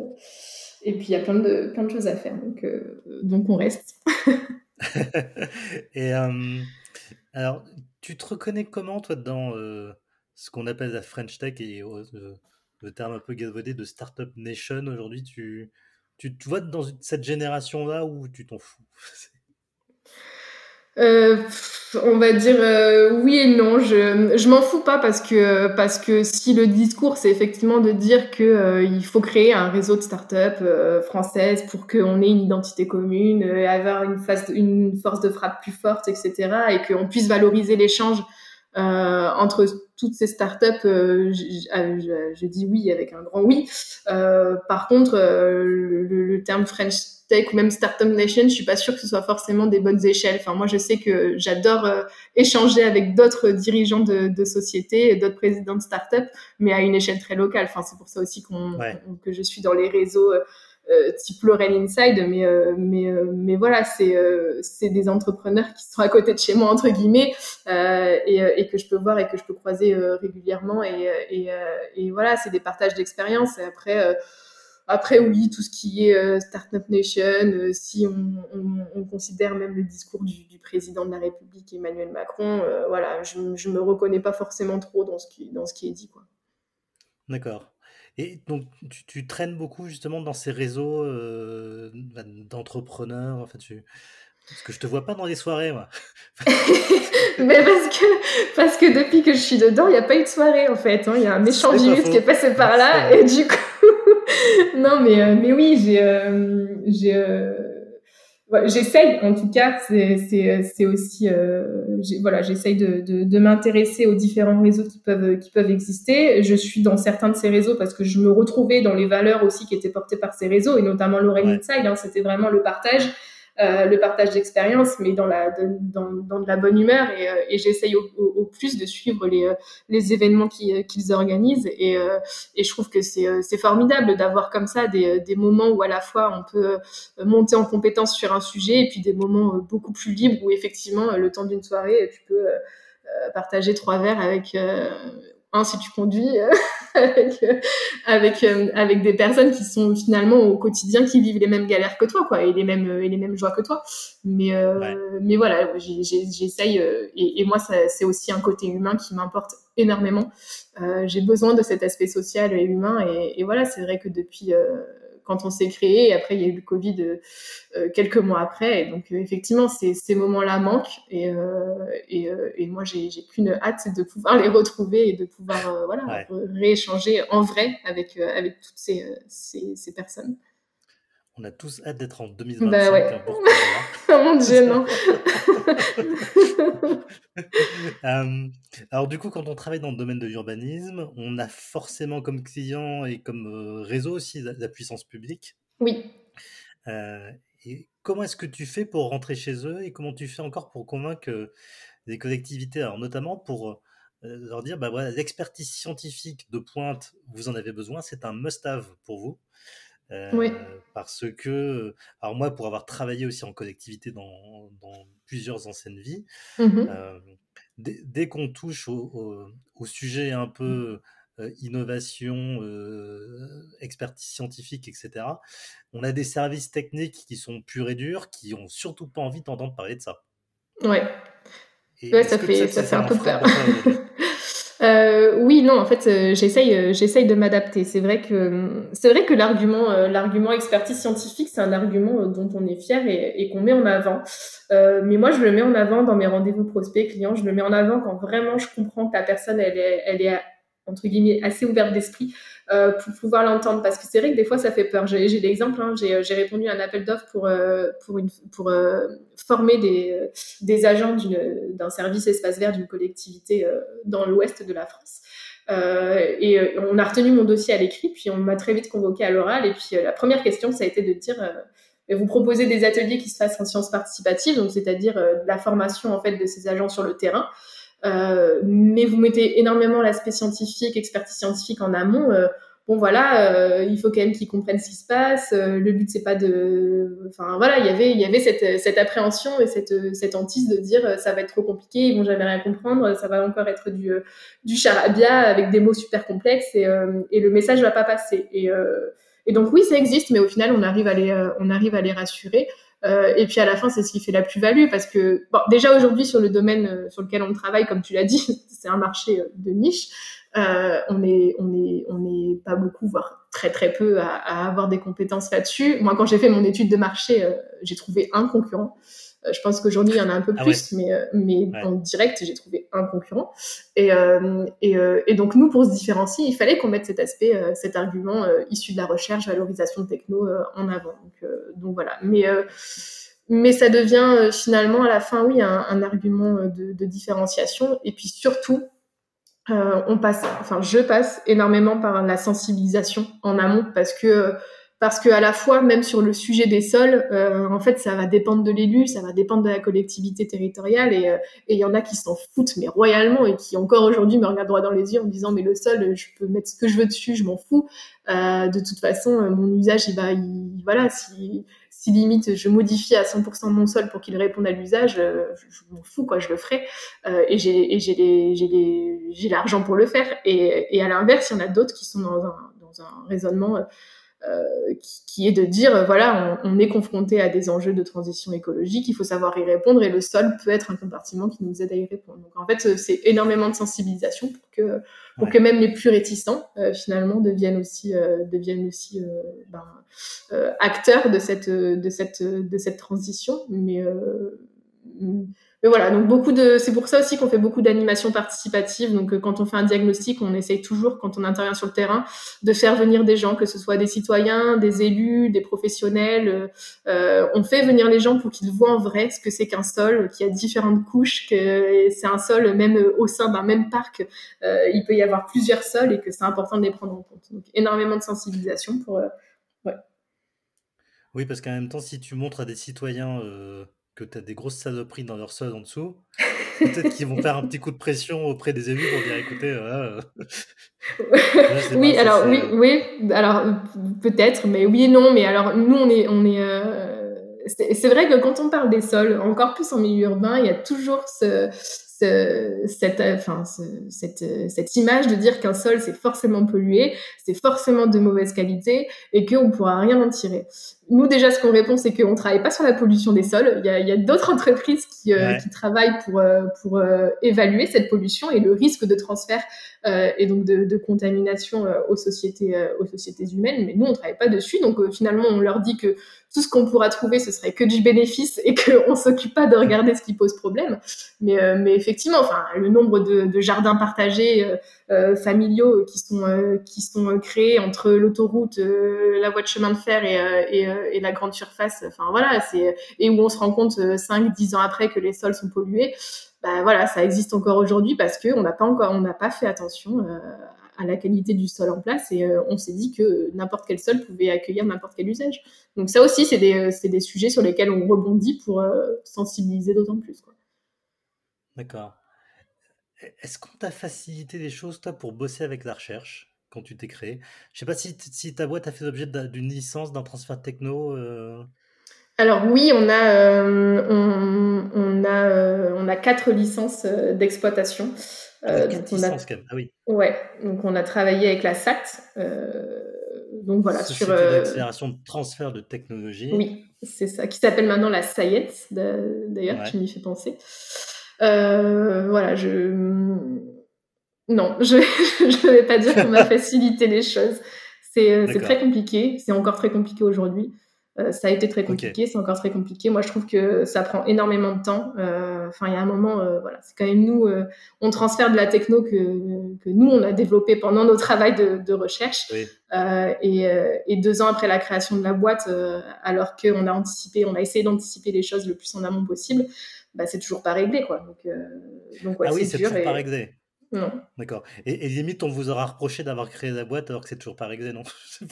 et puis il y a plein de, plein de choses à faire. Donc, donc on reste. et alors, tu te reconnais comment, toi, dans ce qu'on appelle la French Tech et le terme un peu galvaudé de Startup Nation aujourd'hui tu, tu vois dans cette génération-là où tu t'en fous? Euh, on va dire euh, oui et non. Je, je m'en fous pas parce que parce que si le discours c'est effectivement de dire que euh, il faut créer un réseau de start-up euh, françaises pour qu'on ait une identité commune, avoir une, une force de frappe plus forte, etc. et qu'on puisse valoriser l'échange entre toutes ces startups, euh, je, je, dis oui avec un grand oui. par contre, le, le, terme French tech ou même startup nation, je suis pas sûre que ce soit forcément des bonnes échelles. Enfin, moi, je sais que j'adore euh, échanger avec d'autres dirigeants de, de sociétés, d'autres présidents de startup, mais à une échelle très locale. Enfin, c'est pour ça aussi qu'on, que je suis dans les réseaux euh, euh type Lorraine Inside, mais euh, mais mais voilà, c'est c'est des entrepreneurs qui sont à côté de chez moi entre guillemets et, que je peux voir et que je peux croiser régulièrement et et, voilà, c'est des partages d'expériences. Et après après, oui, tout ce qui est euh, Startup Nation, euh, si on, on, considère même le discours du, président de la République, Emmanuel Macron, euh, voilà, je ne me reconnais pas forcément trop dans ce qui, dans ce qui est dit. D'accord. Et donc, tu, tu, traînes beaucoup justement dans ces réseaux d'entrepreneurs. Enfin, tu... Parce que je te vois pas dans les soirées, moi. Mais parce que, parce que depuis que je suis dedans, il n'y a pas eu de soirée, en fait. Hein. Il y a un méchant virus qui est passé par là. Et du coup, non, mais, euh, mais oui, j'ai, euh, j'ai, euh, j'essaye, en tout cas, c'est aussi, voilà, j'essaye de, de, de m'intéresser aux différents réseaux qui peuvent, qui peuvent exister. Je suis dans certains de ces réseaux parce que je me retrouvais dans les valeurs aussi qui étaient portées par ces réseaux, et notamment Lorraine Inside, hein, c'était vraiment le partage. Euh, le partage d'expérience, mais dans, la, dans, dans, de la bonne humeur. Et, euh, et j'essaye au, au, plus de suivre les, euh, les événements qu'ils organisent. Et, et je trouve que c'est formidable d'avoir comme ça des, des moments où à la fois on peut monter en compétence sur un sujet et puis des moments beaucoup plus libres où effectivement le temps d'une soirée tu peux partager trois verres avec un si tu conduis avec euh, avec euh, avec des personnes qui sont finalement au quotidien qui vivent les mêmes galères que toi quoi et les mêmes et les mêmes joies que toi. Mais euh, mais voilà j'essaye et, et, moi c'est aussi un côté humain qui m'importe énormément. J'ai besoin de cet aspect social et humain et, et voilà c'est vrai que depuis quand on s'est créé. Et après, il y a eu le Covid euh, euh, quelques mois après. Et donc, euh, effectivement, ces, ces moments-là manquent. Et, et, et, moi, j'ai qu'une hâte de pouvoir les retrouver et de pouvoir voilà, rééchanger en vrai avec, avec toutes ces, ces, ces personnes. On a tous hâte d'être en 2025. Bah ouais. Dieu, non. euh, alors du coup, quand on travaille dans le domaine de l'urbanisme, on a forcément comme client et comme euh, réseau aussi la, la, puissance publique. Oui. Euh, et comment est-ce que tu fais pour rentrer chez eux et comment tu fais encore pour convaincre les collectivités, alors notamment pour leur dire, bah voilà, l'expertise scientifique de pointe, vous en avez besoin, c'est un must-have pour vous. Oui. Euh, parce que, alors moi, pour avoir travaillé aussi en collectivité dans, dans plusieurs anciennes vies, mmh euh, dès, dès qu'on touche au, au, au, sujet un peu euh, innovation, expertise scientifique, etc., on a des services techniques qui sont purs et durs, qui ont surtout pas envie d'entendre parler de ça. Ouais, ça fait, ça, ça fait un peu peur. Euh, oui, non, en fait, euh, j'essaye, euh, j'essaye de m'adapter. C'est vrai que c'est vrai que l'argument, euh, l'argument expertise scientifique, c'est un argument dont on est fier et, et qu'on met en avant. mais moi, je le mets en avant dans mes rendez-vous prospects clients. Je le mets en avant quand vraiment je comprends que la personne, elle est, elle est entre guillemets assez ouverte d'esprit pour pouvoir l'entendre parce que c'est vrai que des fois ça fait peur. J'ai l'exemple, hein, j'ai répondu à un appel d'offres pour, une, pour former des, des agents d'un service espace vert d'une collectivité dans l'ouest de la France. Euh, et euh, on a retenu mon dossier à l'écrit, puis on m'a très vite convoqué à l'oral. Et puis euh, la première question, ça a été de dire vous proposez des ateliers qui se fassent en sciences participatives, donc c'est-à-dire la formation en fait de ces agents sur le terrain. Euh, mais vous mettez énormément l'aspect scientifique, expertise scientifique en amont. Euh, bon voilà, euh, il faut quand même qu'ils comprennent ce qui se passe. Euh, le but c'est pas de, enfin voilà, il y avait il y avait cette, cette appréhension et cette cette hantise de dire euh, ça va être trop compliqué, ils vont jamais rien comprendre, ça va encore être du du charabia avec des mots super complexes et et le message va pas passer. Et et donc oui, ça existe, mais au final on arrive à les on arrive à les rassurer. Euh, et puis à la fin, c'est ce qui fait la plus-value parce que bon, déjà aujourd'hui sur le domaine sur lequel on travaille, comme tu l'as dit, c'est un marché de niche. Euh, on est, on est, on est pas beaucoup, voire très très peu à, avoir des compétences là-dessus. Moi, quand j'ai fait mon étude de marché, euh, j'ai trouvé un concurrent. Euh, je pense qu'aujourd'hui, il y en a un peu ah plus, mais, mais en direct, j'ai trouvé un concurrent. Et, et, et, donc, nous, pour se différencier, il fallait qu'on mette cet aspect, cet argument issu de la recherche, valorisation de techno en avant. Donc, donc voilà. Mais mais ça devient finalement à la fin, oui, un, un argument de, de, différenciation. Et puis surtout, euh, on passe, enfin je passe énormément par la sensibilisation en amont parce que parce que à la fois même sur le sujet des sols, euh, en fait ça va dépendre de l'élu, ça va dépendre de la collectivité territoriale et euh, il y en a qui s'en foutent mais royalement et qui encore aujourd'hui me regardent droit dans les yeux en me disant mais le sol je peux mettre ce que je veux dessus, je m'en fous. de toute façon mon usage il va, il, voilà si si limite je modifie à 100% mon sol pour qu'il réponde à l'usage, euh, je, m'en fous quoi, je le ferai. Euh, et j'ai j'ai l'argent pour le faire. Et, et à l'inverse, il y en a d'autres qui sont dans un, dans un raisonnement euh, qui, qui, est de dire voilà, on, on, est confronté à des enjeux de transition écologique, il faut savoir y répondre et le sol peut être un compartiment qui nous aide à y répondre. Donc en fait, c'est énormément de sensibilisation pour que pour que même les plus réticents euh, finalement deviennent aussi euh, deviennent aussi euh, ben, acteurs de cette de cette de cette transition mais mais voilà, donc beaucoup de, c'est pour ça aussi qu'on fait beaucoup d'animations participatives. Donc, euh, quand on fait un diagnostic, on essaye toujours, quand on intervient sur le terrain, de faire venir des gens, que ce soit des citoyens, des élus, des professionnels. Euh, on fait venir les gens pour qu'ils voient en vrai ce que c'est qu'un sol, qu'il y a différentes couches, que c'est un sol, même au sein d'un même parc, euh, il peut y avoir plusieurs sols et que c'est important de les prendre en compte. Donc, énormément de sensibilisation pour, euh. Oui, parce qu'en même temps, si tu montres à des citoyens que tu as des grosses saloperies dans leur sol en dessous, peut-être qu'ils vont faire un petit coup de pression auprès des élus pour dire écoutez, euh, oui, alors oui, oui, alors peut-être, mais oui et non, mais alors nous on est, on est, euh, c'est vrai que quand on parle des sols, encore plus en milieu urbain, il y a toujours ce, cette, enfin, cette, cette image de dire qu'un sol c'est forcément pollué, c'est forcément de mauvaise qualité et qu'on ne pourra rien en tirer. Nous déjà ce qu'on répond c'est qu'on ne travaille pas sur la pollution des sols. Il y a, d'autres entreprises qui, euh, qui travaillent pour, euh, pour euh, évaluer cette pollution et le risque de transfert et donc de, contamination aux sociétés aux sociétés humaines. Mais nous on ne travaille pas dessus donc finalement on leur dit que tout ce qu'on pourra trouver, ce serait que du bénéfice et qu'on s'occupe pas de regarder ce qui pose problème. Mais, euh, effectivement, le nombre de, jardins partagés euh, euh familiaux qui sont euh, qui sont créés entre l'autoroute, la voie de chemin de fer et, et, la grande surface, voilà, et où on se rend compte 5 10 ans après que les sols sont pollués. Bah voilà, ça existe encore aujourd'hui parce que on n'a pas on n'a pas fait attention à la qualité du sol en place et euh, on s'est dit que n'importe quel sol pouvait accueillir n'importe quel usage. Donc ça aussi, c'est des, euh, des, sujets sur lesquels on rebondit pour euh, sensibiliser d'autant plus. D'accord. Est-ce qu'on t'a facilité les choses, toi, pour bosser avec la recherche quand tu t'es créé? Je sais pas si, si, ta boîte a fait l'objet d'une licence, d'un transfert techno Alors oui, on a, on, on, a, on a quatre licences d'exploitation. Euh, donc on a... Ah oui. Ouais, donc on a travaillé avec la SAT. Euh, donc voilà, Société sur. Euh... d'accélération de transfert de technologie. Oui, c'est ça, qui s'appelle maintenant la SAIET, d'ailleurs, tu m'y fais penser. Euh, voilà, je. Non, je ne vais pas dire qu'on m'a facilité les choses. C'est euh, très compliqué, c'est encore très compliqué aujourd'hui. Euh, ça a été très compliqué, c'est encore très compliqué. Moi, je trouve que ça prend énormément de temps. Euh, enfin, il y a un moment, euh, voilà, c'est quand même nous, on transfère de la techno que, que nous, on a développé pendant nos travaux de, de recherche. Et, et, deux ans après la création de la boîte, alors qu'on a anticipé, on a essayé d'anticiper les choses le plus en amont possible, bah, c'est toujours pas réglé, quoi. Donc, donc ouais, ah oui, c'est toujours pas réglé. Non. D'accord. Et, et, limite, on vous aura reproché d'avoir créé la boîte alors que c'est toujours pas réglé, non?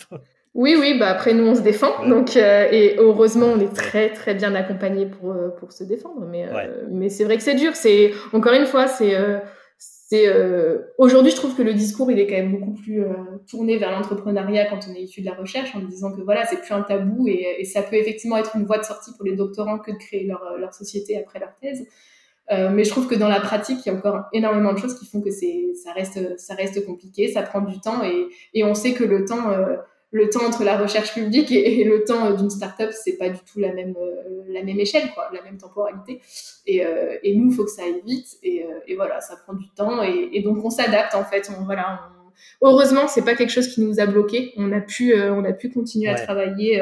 Oui, oui, bah après nous on se défend, donc euh, et heureusement on est très très bien accompagné pour euh, pour se défendre, mais euh, mais c'est vrai que c'est dur. C'est encore une fois c'est c'est aujourd'hui je trouve que le discours il est quand même beaucoup plus tourné vers l'entrepreneuriat quand on est issu de la recherche en disant que voilà c'est plus un tabou et, et, ça peut effectivement être une voie de sortie pour les doctorants que de créer leur leur société après leur thèse. mais je trouve que dans la pratique, il y a encore énormément de choses qui font que c'est, ça reste, ça reste compliqué, ça prend du temps et, et on sait que le temps, le temps entre la recherche publique et, le temps d'une startup, c'est pas du tout la même, euh, la même échelle, quoi, la même temporalité. Et, euh, et nous, il faut que ça aille vite. Et, euh, et, voilà, ça prend du temps. Et, donc, on s'adapte, en fait. On, voilà, on... Heureusement, c'est pas quelque chose qui nous a bloqué. On a pu, on a pu continuer à travailler,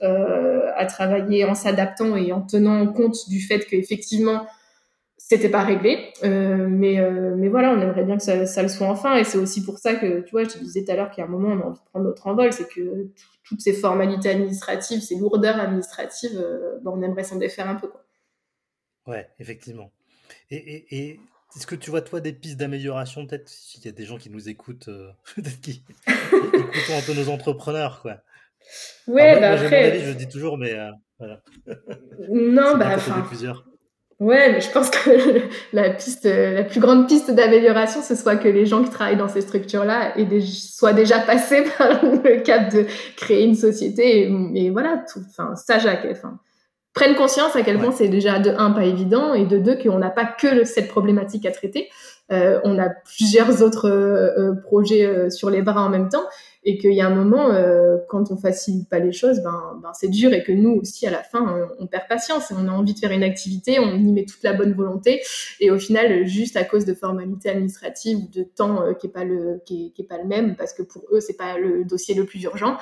à travailler en s'adaptant et en tenant compte du fait qu'effectivement, c'était pas réglé, euh, mais euh, mais voilà, on aimerait bien que ça, ça le soit enfin, et c'est aussi pour ça que tu vois, je te disais tout à l'heure qu'il y a un moment on a envie de prendre notre envol, c'est que toutes ces formalités administratives, ces lourdeurs administratives, euh, ben, on aimerait s'en défaire un peu quoi. Ouais, effectivement. Et, et, et est-ce que tu vois toi des pistes d'amélioration peut-être? S'il y a des gens qui nous écoutent, peut-être qui écoutent un peu nos entrepreneurs quoi. Ouais, bah après. je le dis toujours, mais voilà. Non, bah enfin. Plusieurs. Ouais, mais je pense que la piste, la plus grande piste d'amélioration, ce soit que les gens qui travaillent dans ces structures-là soient déjà passés par le cap de créer une société et, voilà, tout, enfin, ça, enfin, prennent conscience à quel point c'est déjà de un pas évident et de deux qu'on n'a pas que cette problématique à traiter. Euh, on a plusieurs autres euh, euh, projets sur les bras en même temps et qu'il y a un moment, quand on facilite pas les choses, ben, ben c'est dur et que nous aussi à la fin, on, perd patience et on a envie de faire une activité, on y met toute la bonne volonté et au final, juste à cause de formalités administratives ou de temps qui est pas le qui est, pas le même parce que pour eux c'est pas le dossier le plus urgent,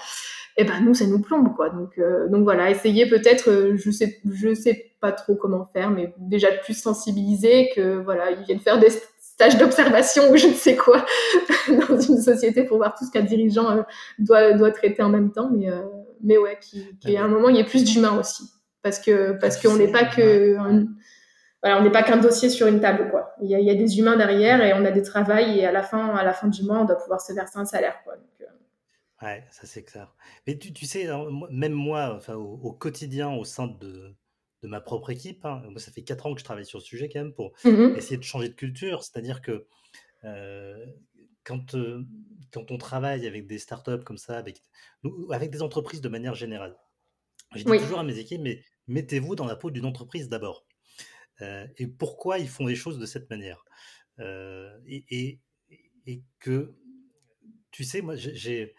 et eh ben nous ça nous plombe quoi. Donc donc voilà, essayer peut-être, je sais je sais pas trop comment faire, mais déjà plus sensibiliser que voilà ils viennent faire des stage d'observation ou je ne sais quoi dans une société pour voir tout ce qu'un dirigeant euh, doit, doit traiter en même temps. Mais, euh, mais ouais, qui, qui à un moment, il y ait plus d'humains aussi. Parce que parce qu'on n'est pas que voilà, on n'est pas qu'un dossier sur une table quoi. Il y, a, des humains derrière et on a des travails et à la fin à la fin du mois on doit pouvoir se verser un salaire quoi. Euh. Ouais, ça c'est clair. Mais tu, tu sais, même moi, enfin, au quotidien, au sein de, de ma propre équipe. Hein. Moi, ça fait quatre ans que je travaille sur le sujet quand même pour mmh essayer de changer de culture. C'est-à-dire que euh, quand, euh, quand on travaille avec des startups comme ça, avec, avec des entreprises de manière générale, je dis toujours à mes équipes, mais mettez-vous dans la peau d'une entreprise d'abord. Euh, et pourquoi ils font les choses de cette manière? Et, et, que, tu sais, moi, j'ai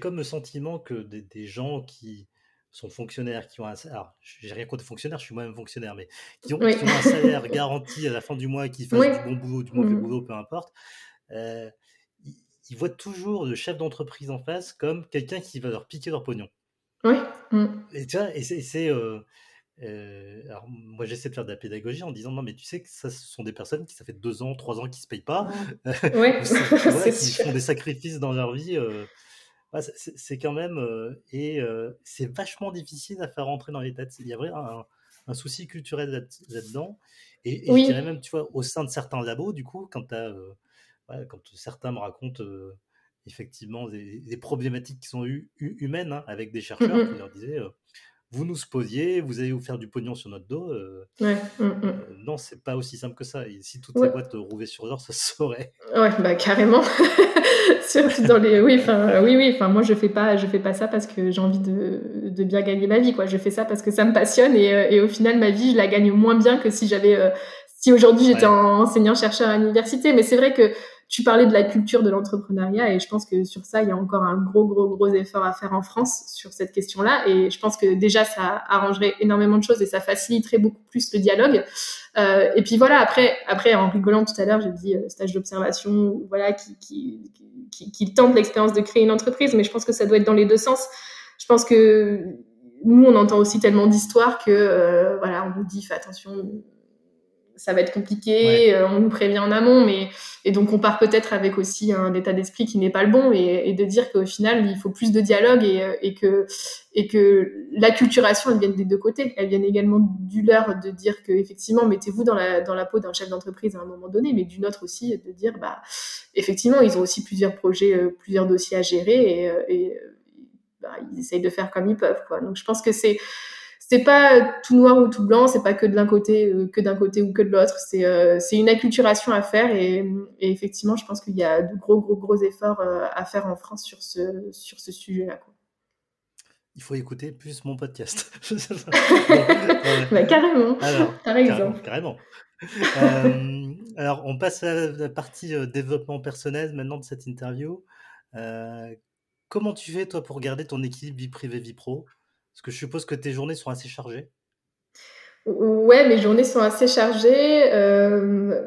comme le sentiment que des, des gens qui, sont fonctionnaires, qui ont un salaire, j'ai rien contre fonctionnaires, je suis moi-même fonctionnaire, mais qui ont, un salaire garanti à la fin du mois, qui fassent du bon boulot, du mauvais mmh boulot, peu importe, euh, ils, voient toujours le chef d'entreprise en face comme quelqu'un qui va leur piquer leur pognon. Oui. Mmh. Et tu vois, et c'est. Euh, euh, alors moi j'essaie de faire de la pédagogie en disant non mais tu sais que ça ce sont des personnes qui ça fait deux ans trois ans qui se payent pas oui. qui font des sacrifices dans leur vie c'est quand même. et c'est vachement difficile à faire rentrer dans les têtes. Il y a vraiment un, souci culturel là-dedans. Et, je dirais même, tu vois, au sein de certains labos, du coup, quand, quand certains me racontent effectivement des, problématiques qui sont humaines hein, avec des mmh chercheurs qui leur disaient vous nous sposiez, vous allez vous faire du pognon sur notre dos. Ouais, mmh, mmh. non, c'est pas aussi simple que ça. Et si toutes ces boîtes rouvaient sur l'or, ça se saurait. Ouais, bah carrément. Surtout dans les. Oui, enfin, oui, oui. Enfin, moi, je fais pas, je fais pas ça parce que j'ai envie de, de, bien gagner ma vie, quoi. Je fais ça parce que ça me passionne et, euh, et, au final, ma vie, je la gagne moins bien que si j'avais, euh, si aujourd'hui j'étais enseignant chercheur à l'université. Mais c'est vrai que tu parlais de la culture de l'entrepreneuriat et je pense que sur ça, il y a encore un gros, gros, gros effort à faire en France sur cette question-là. Et je pense que déjà, ça arrangerait énormément de choses et ça faciliterait beaucoup plus le dialogue. Euh, et puis voilà, après, après, en rigolant tout à l'heure, j'ai dit euh, stage d'observation, voilà, qui, qui, qui, qui tente l'expérience de créer une entreprise, mais je pense que ça doit être dans les deux sens. Je pense que nous, on entend aussi tellement d'histoires que, voilà, on nous dit, fais attention, ça va être compliqué, euh, on nous prévient en amont, mais et donc on part peut-être avec aussi un état d'esprit qui n'est pas le bon et, de dire qu'au final il faut plus de dialogue et, euh, et, que et que l'acculturation elle vient des deux côtés, elle vient également du leur de dire que effectivement mettez-vous dans la dans la peau d'un chef d'entreprise à un moment donné, mais d'une autre aussi de dire bah effectivement ils ont aussi plusieurs projets, euh, plusieurs dossiers à gérer et, et bah, ils essayent de faire comme ils peuvent quoi. Donc je pense que c'est c'est pas tout noir ou tout blanc, c'est pas que de l'un côté, euh, que d'un côté ou que de l'autre. C'est euh, c'est une acculturation à faire et, et effectivement, je pense qu'il y a de gros gros gros efforts euh, à faire en France sur ce sur ce sujet-là. Il faut écouter plus mon podcast. bah, carrément. Par exemple. Carrément. euh, alors, on passe à la partie développement personnel maintenant de cette interview. Euh, comment tu fais, toi, pour garder ton équilibre vie privée, vie pro? Parce que je suppose que tes journées sont assez chargées. Ouais, mes journées sont assez chargées. Euh,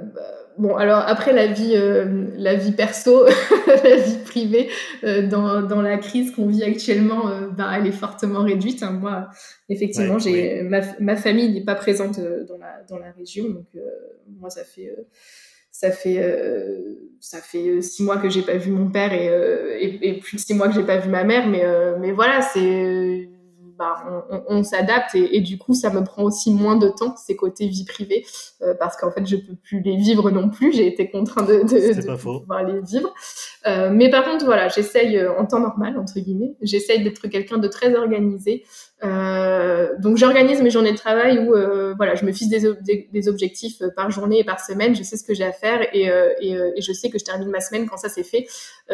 bon, alors après la vie, euh, la vie perso, la vie privée, euh, dans, dans, la crise qu'on vit actuellement, ben, elle est fortement réduite. Hein. Moi, effectivement, j'ai ma, ma, famille n'est pas présente dans la dans la région, donc moi ça fait ça fait ça fait six mois que j'ai pas vu mon père et, et, et, plus de six mois que j'ai pas vu ma mère, mais mais voilà, c'est bah, on, s'adapte et, du coup ça me prend aussi moins de temps ces côtés vie privée euh, parce qu'en fait je peux plus les vivre non plus. J'ai été contrainte de, de, pouvoir les vivre. Euh, mais par contre voilà j'essaye euh, en temps normal entre guillemets j'essaye d'être quelqu'un de très organisé euh, donc j'organise mes journées de travail où euh, voilà, je me fixe des, des, objectifs euh, par journée et par semaine. Je sais ce que j'ai à faire et, euh, et, et, je sais que je termine ma semaine quand ça c'est fait.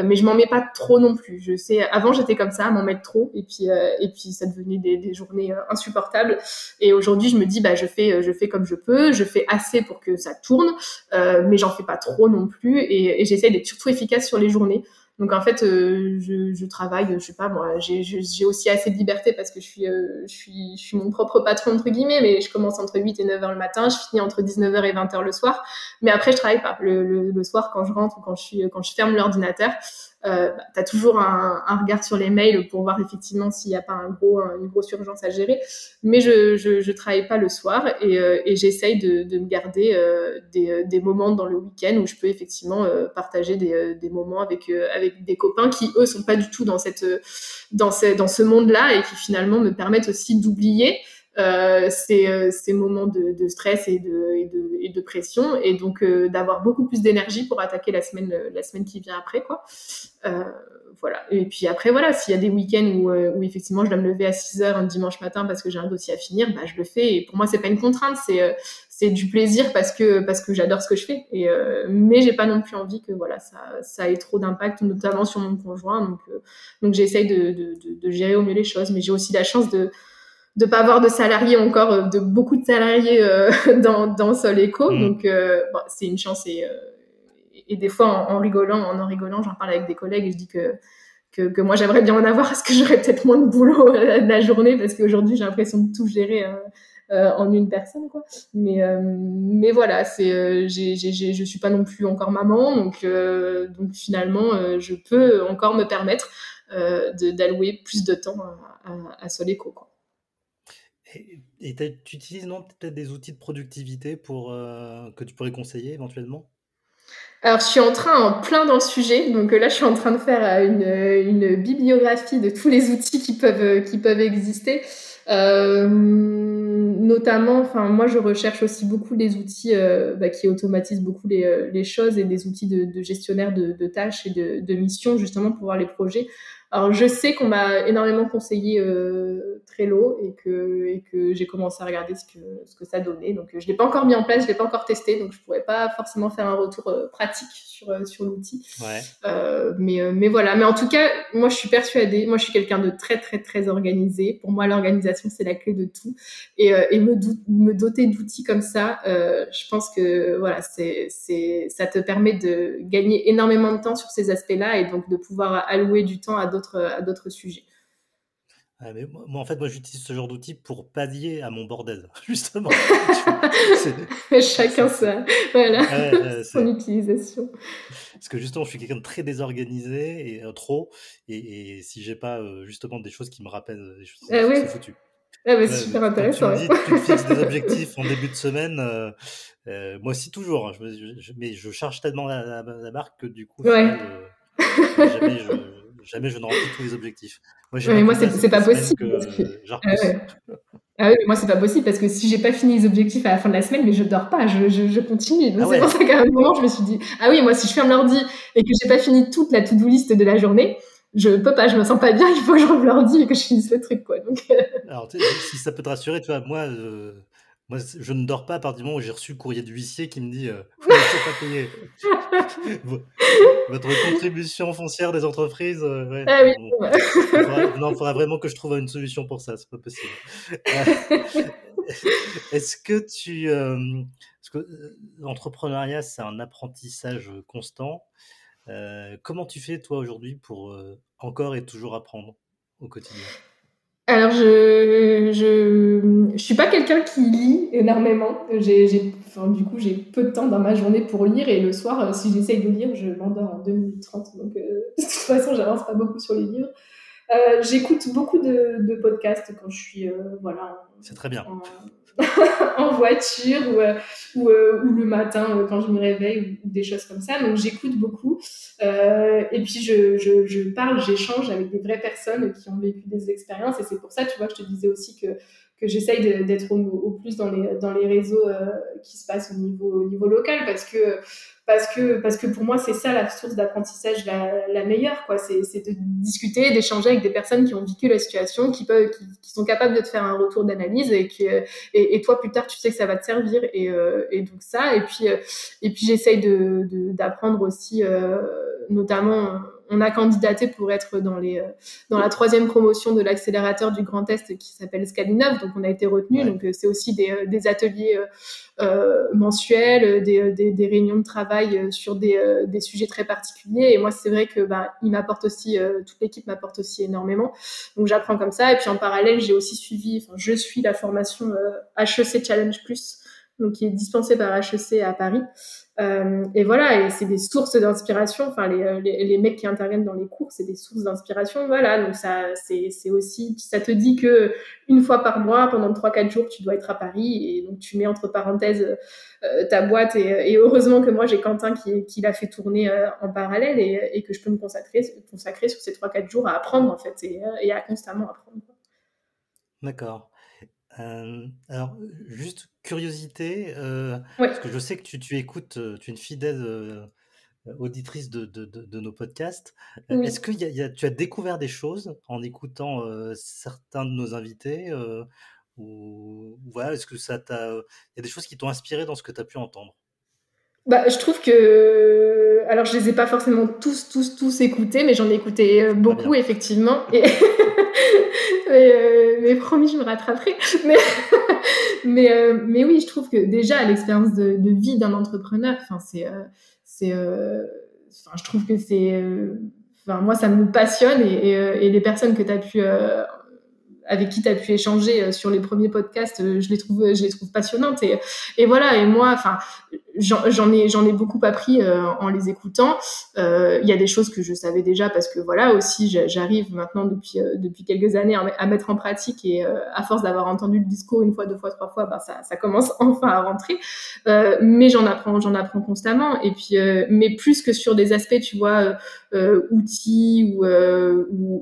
mais je m'en mets pas trop non plus. Je sais, avant j'étais comme ça, à m'en mettre trop et puis et puis ça devenait des, des journées insupportables. Et aujourd'hui je me dis bah je fais je fais comme je peux, je fais assez pour que ça tourne, mais j'en fais pas trop non plus et, et j'essaie d'être surtout efficace sur les journées. Donc en fait, euh, je, travaille, je sais pas moi, j'ai aussi assez de liberté parce que je suis, euh, je suis, je suis mon propre patron entre guillemets, mais je commence entre 8 et 9 heures le matin, je finis entre 19h et 20h le soir. Mais après, je travaille pas le soir quand je rentre ou quand je suis, quand je ferme l'ordinateur euh, bah, tu toujours un, un, regard sur les mails pour voir effectivement s'il n'y a pas un gros, une grosse urgence à gérer. Mais je, je, je travaille pas le soir et, euh, et j'essaye de, de, me garder euh, des, des, moments dans le week-end où je peux effectivement euh, partager des, des, moments avec, avec des copains qui, eux, sont pas du tout dans, cette, dans, ce, dans ce monde-là et qui finalement me permettent aussi d'oublier euh, ces, euh, ces, moments de, de, stress et de, et de, et de pression et donc euh, d'avoir beaucoup plus d'énergie pour attaquer la semaine la semaine qui vient après quoi. Euh, voilà. Et puis après voilà s'il y a des week-ends où, où effectivement je dois me lever à 6 heures un dimanche matin parce que j'ai un dossier à finir bah je le fais. Et pour moi c'est pas une contrainte c'est c'est du plaisir parce que parce que j'adore ce que je fais. Et mais j'ai pas non plus envie que voilà ça ça ait trop d'impact notamment sur mon conjoint. Donc donc j'essaye de, de, de gérer au mieux les choses. Mais j'ai aussi la chance de de pas avoir de salariés encore, euh, de beaucoup de salariés euh, dans, dans Sol Eco. Mm. Donc, euh, bon, c'est une chance. Et, et des fois, en, rigolant, en en rigolant, j'en parle avec des collègues et je dis que, que, que moi, j'aimerais bien en avoir parce que j'aurais peut-être moins de boulot la journée parce qu'aujourd'hui, j'ai l'impression de tout gérer. en une personne quoi mais mais voilà c'est j'ai, j'ai, je suis pas non plus encore maman donc donc finalement je peux encore me permettre d'allouer plus de temps à, à, à Soleco quoi et, tu utilises non peut-être des outils de productivité pour euh, que tu pourrais conseiller éventuellement? Alors, je suis en train, en plein dans le sujet. Donc là, je suis en train de faire euh, une, bibliographie de tous les outils qui peuvent, euh, qui peuvent exister. Euh, notamment, enfin, moi, je recherche aussi beaucoup des outils euh, bah, qui automatisent beaucoup les, choses et des outils de, de gestionnaire de, de, tâches et de, de missions, justement, pour voir les projets. Alors, je sais qu'on m'a énormément conseillé euh, Trello et que, et que j'ai commencé à regarder ce que, ce que ça donnait. Donc, je ne l'ai pas encore mis en place, je ne l'ai pas encore testé, donc je ne pourrais pas forcément faire un retour euh, pratique sur, euh, sur l'outil. Ouais. Euh, mais, euh, mais voilà. Mais en tout cas, moi, je suis persuadée, moi, je suis quelqu'un de très, très, très organisé. Pour moi, l'organisation, c'est la clé de tout. Et, et me, me doter d'outils comme ça, je pense que voilà, c'est, ça te permet de gagner énormément de temps sur ces aspects-là et donc de pouvoir allouer du temps à d'autres, à d'autres sujets. Mais moi, en fait, moi, j'utilise ce genre d'outil pour pallier à mon bordel, justement. Chacun sa, voilà, son utilisation. Parce que justement, je suis quelqu'un de très désorganisé et euh, trop, et, et si j'ai pas euh, justement des choses qui me rappellent des choses, ah c'est foutu. Ah bah, super intéressant. Tu me dis, tu fixes des objectifs en début de semaine. Euh, moi aussi, toujours. Hein, je, mais je charge tellement la, la, marque que du coup, jamais, je, jamais je ne remplis tous les objectifs. Moi, mais moi, c'est pas possible. ah, oui, moi, c'est pas possible parce que si j'ai pas fini les objectifs à la fin de la semaine, mais je dors pas, je, je, continue. Donc, ah c'est pour ça qu'à un moment, je me suis dit, ah oui, moi, si je ferme l'ordi et que j'ai pas fini toute la to-do list de la journée, je peux pas, je me sens pas bien, il faut que je rouvre l'ordi et que je finisse le truc, quoi. Donc, euh. Alors, si ça peut te rassurer, tu vois, moi, euh, moi, je ne dors pas à partir du moment où j'ai reçu le courrier de huissier qui me dit euh, Vous pas payé. Votre contribution foncière des entreprises. Euh, ouais, ah oui. non, il faudra vraiment que je trouve une solution pour ça, c'est pas possible. Euh, est-ce que tu. parce que l'entrepreneuriat, c'est un apprentissage constant. comment tu fais, toi, aujourd'hui, pour encore et toujours apprendre au quotidien? Alors, je, je, je suis pas quelqu'un qui lit énormément. J'ai, j'ai, enfin, du coup, j'ai peu de temps dans ma journée pour lire et le soir, euh, si j'essaye de lire, je m'endors en 2 minutes 30. Donc, euh, de toute façon, j'avance pas beaucoup sur les livres. Euh, j'écoute beaucoup de, de, podcasts quand je suis, euh, voilà. C'est très bien. en voiture ou, euh, euh, le matin euh, quand je me réveille ou, des choses comme ça. Donc j'écoute beaucoup et puis je, je, je parle, j'échange avec des vraies personnes qui ont vécu des expériences et c'est pour ça, tu vois, que je te disais aussi que que j'essaye d'être au, plus dans les, dans les réseaux qui se passent au niveau, au niveau local parce que parce que parce que pour moi c'est ça la source d'apprentissage la, la, meilleure quoi. C'est de discuter d'échanger avec des personnes qui ont vécu la situation qui peuvent qui, qui sont capables de te faire un retour d'analyse et qui et, toi plus tard tu sais que ça va te servir. Et, euh, et donc ça. Et puis euh, et puis j'essaye de d'apprendre aussi euh, notamment on a candidaté pour être dans, les, euh, dans la troisième promotion de l'accélérateur du Grand Est qui s'appelle Scalinov. Donc, on a été retenu. Donc, euh, c'est aussi des, euh, des ateliers euh, mensuels, des, des, des, réunions de travail sur des, des, sujets très particuliers. Et moi, c'est vrai que bah, il m'apporte aussi, toute l'équipe m'apporte aussi énormément. Donc, j'apprends comme ça. Et puis, en parallèle, j'ai aussi suivi, enfin, je suis la formation HEC Challenge Plus, donc qui est dispensée par HEC à Paris. Euh, et voilà, et c'est des sources d'inspiration. Enfin, les, euh, les, les, mecs qui interviennent dans les cours, c'est des sources d'inspiration. Voilà, donc ça, c'est, aussi, ça te dit que une fois par mois, pendant trois quatre jours, tu dois être à Paris, et donc tu mets entre parenthèses euh, ta boîte. Et, heureusement que moi j'ai Quentin qui, qui l'a fait tourner en parallèle et, que je peux me consacrer, consacrer sur ces trois quatre jours à apprendre en fait et à constamment apprendre. D'accord. Euh, alors, juste curiosité, euh, parce que je sais que tu, tu écoutes, euh, tu es une fidèle auditrice de, de, de, nos podcasts. Est-ce que y a, tu as découvert des choses en écoutant certains de nos invités ou voilà, est-ce que ça t'a, il y a des choses qui t'ont inspiré dans ce que tu as pu entendre? Bah, je trouve que, alors je les ai pas forcément tous, tous, tous écoutés, mais j'en ai écouté beaucoup effectivement. Et mais, euh, mais, promis, je me rattraperai. Mais, mais, euh, mais oui, je trouve que déjà l'expérience de, vie d'un entrepreneur, euh, je trouve que c'est, moi ça me passionne et, les personnes que pu avec qui tu as pu échanger sur les premiers podcasts, je les trouve, je les trouve passionnantes. Et, et voilà, et moi, enfin, j'en ai, j'en ai beaucoup appris euh, en les écoutant. Il y a des choses que je savais déjà parce que voilà, aussi, j'arrive maintenant depuis, depuis quelques années à, mettre en pratique et à force d'avoir entendu le discours une fois, deux fois, trois fois, bah, ça, ça commence enfin à rentrer. mais j'en apprends, j'en apprends constamment. Et puis, mais plus que sur des aspects, tu vois, outils ou, ou,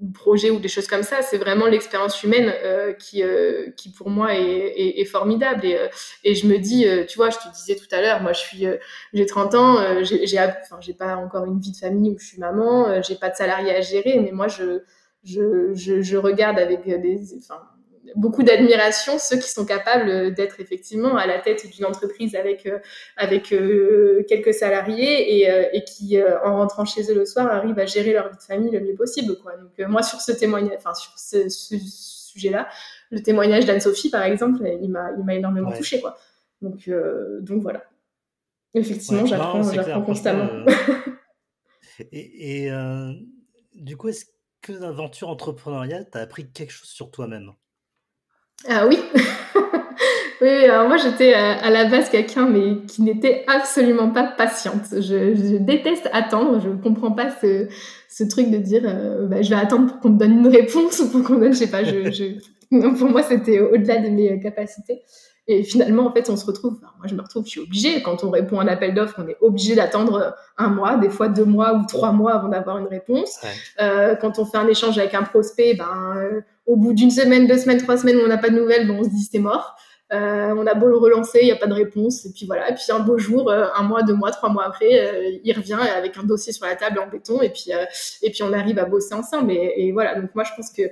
ou projets ou des choses comme ça. C'est vraiment l'expérience humaine euh, qui, euh, qui pour moi est, est, formidable. Et, euh, et, je me dis, euh, tu vois, je te disais tout à l'heure, moi je suis, j'ai 30 ans, j'ai, enfin, j'ai pas encore une vie de famille où je suis maman, j'ai pas de salarié à gérer, mais moi je, je, je, je regarde avec des, enfin, beaucoup d'admiration ceux qui sont capables d'être effectivement à la tête d'une entreprise avec euh, avec euh, quelques salariés et, euh, et qui en rentrant chez eux le soir arrivent à gérer leur vie de famille le mieux possible quoi. Donc moi sur ce témoignage enfin sur ce, ce sujet-là, le témoignage d'Anne-Sophie par exemple, il m'a il m'a énormément ouais. touché quoi. Donc donc voilà. Effectivement, ouais, j'apprends j'apprends constamment. et, et du coup est-ce que l'aventure entrepreneuriale t'a appris quelque chose sur toi-même? Ah oui Oui, alors moi j'étais à, la base quelqu'un mais qui n'était absolument pas patiente. Je, déteste attendre, je ne comprends pas ce, ce, truc de dire euh, bah, je vais attendre pour qu'on me donne une réponse ou pour qu'on me donne, je sais pas, je, je... pour moi c'était au-delà de mes capacités. Et finalement, en fait, on se retrouve, moi je me retrouve, je suis obligée, quand on répond à un appel d'offres, on est obligé d'attendre un mois, des fois deux mois ou trois mois avant d'avoir une réponse. Euh, quand on fait un échange avec un prospect, ben, euh, au bout d'une semaine, deux semaines, trois semaines on n'a pas de nouvelles, ben, on se dit c'est mort. Euh, on a beau le relancer, il n'y a pas de réponse. Et puis voilà. Et puis un beau jour, euh, un mois, deux mois, trois mois après, euh, il revient avec un dossier sur la table en béton. Et puis, et puis on arrive à bosser ensemble. Et, et, voilà. Donc moi, je pense que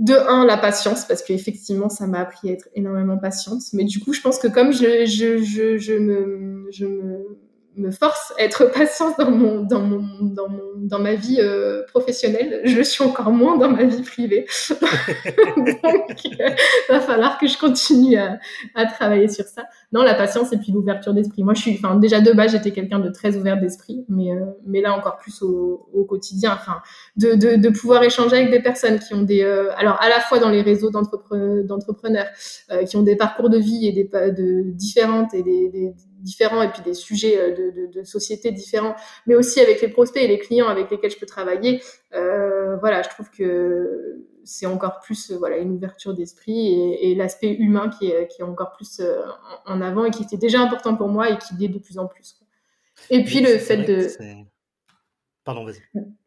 de un, la patience, parce qu'effectivement, ça m'a appris à être énormément patiente. Mais du coup, je pense que comme je, je, je, je me, je me me force à être patiente dans mon dans mon dans mon dans ma vie euh, professionnelle. Je suis encore moins dans ma vie privée. Donc il euh, va falloir que je continue à, à, travailler sur ça. Non la patience et puis l'ouverture d'esprit. Moi je suis enfin déjà de base j'étais quelqu'un de très ouvert d'esprit mais euh, mais là encore plus au, au quotidien. Enfin de, de, de pouvoir échanger avec des personnes qui ont des alors à la fois dans les réseaux d'entrepreneurs qui ont des parcours de vie et des de différentes et des, des différents et puis des sujets euh, de, de, de, société différents, mais aussi avec les prospects et les clients avec lesquels je peux travailler. Euh, voilà, je trouve que c'est encore plus euh, voilà une ouverture d'esprit et, et l'aspect humain qui est, qui est encore plus en avant et qui était déjà important pour moi et qui l'est de plus en plus. Quoi. Et puis le fait de pardon vas-y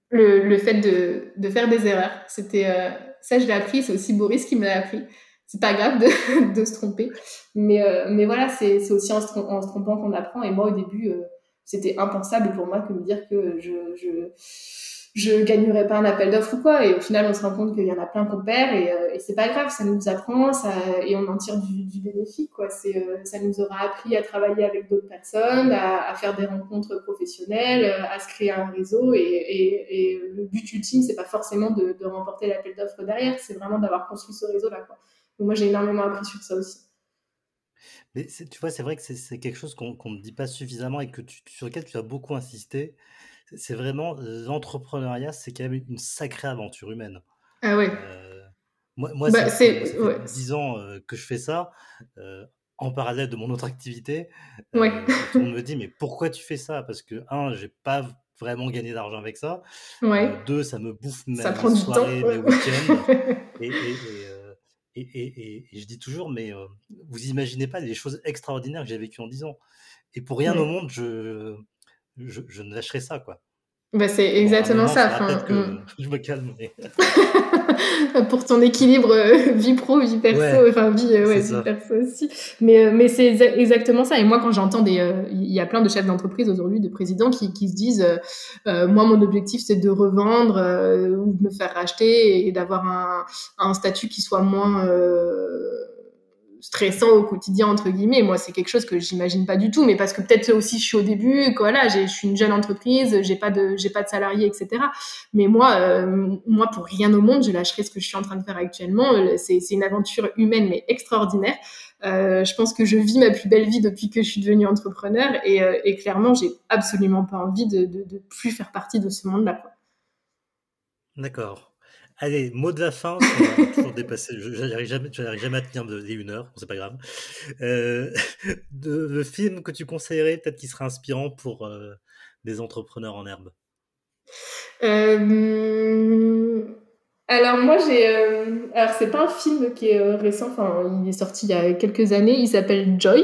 le, le fait de, de faire des erreurs c'était euh, ça je l'ai appris c'est aussi Boris qui me l'a appris c'est pas grave de, se tromper. Mais, euh, mais voilà, c'est aussi en se, trompant qu'on apprend. Et moi, au début, euh, c'était impensable pour moi que me dire que je, je, gagnerais pas un appel d'offres ou quoi. Et au final, on se rend compte qu'il y en a plein qu'on perd et, euh, et c'est pas grave, ça nous apprend ça, et on en tire du, du bénéfice. Quoi. C'est, ça nous aura appris à travailler avec d'autres personnes, à, faire des rencontres professionnelles, à se créer un réseau. Et, et, le but ultime, c'est pas forcément de, remporter l'appel d'offres derrière, c'est vraiment d'avoir construit ce réseau-là. Moi, j'ai énormément appris sur ça aussi. Mais tu vois, c'est vrai que c'est quelque chose qu'on ne dit pas suffisamment et que tu, sur lequel tu as beaucoup insisté. C'est vraiment l'entrepreneuriat, c'est quand même une sacrée aventure humaine. Ah ouais. Euh, moi, moi bah, c'est ouais. 10 ans euh, que je fais ça, euh, en parallèle de mon autre activité. Ouais. on me dit, mais pourquoi tu fais ça? Parce que, un, j'ai pas vraiment gagné d'argent avec ça. Ouais. deux, ça me bouffe mes soirées, mes week-ends. et, et, et et, je dis toujours, mais vous imaginez pas les choses extraordinaires que j'ai vécues en 10 ans. Et pour rien au monde, je, je, je ne lâcherai ça, quoi. Bah, c'est exactement ça. Enfin, que mm. je me calme. pour ton équilibre euh, vie pro, vie perso, enfin vie, euh, ouais, vie perso aussi. Mais, euh, mais c'est exactement ça. Et moi, quand j'entends des, il y a plein de chefs d'entreprise aujourd'hui, de présidents qui, qui se disent, moi, mon objectif, c'est de revendre ou de me faire racheter et d'avoir un, un statut qui soit moins stressant au quotidien entre guillemets. Moi c'est quelque chose que j'imagine pas du tout mais parce que peut-être aussi je suis au début que voilà je suis une jeune entreprise j'ai pas de j'ai pas de salariés etc mais moi euh, moi pour rien au monde je lâcherai ce que je suis en train de faire actuellement. C'est c'est une aventure humaine mais extraordinaire. Euh, je pense que je vis ma plus belle vie depuis que je suis devenue entrepreneur et, euh, et clairement j'ai absolument pas envie de, plus faire partie de ce monde là quoi. D'accord. Allez, mot de la fin, on n'arrive jamais, à tenir les une heure, c'est pas grave. Euh, de, le film que tu conseillerais, peut-être qui serait inspirant pour euh, des entrepreneurs en herbe? Euh, Alors moi j'ai, c'est pas un film qui est récent, il est sorti il y a quelques années. Il s'appelle Joy.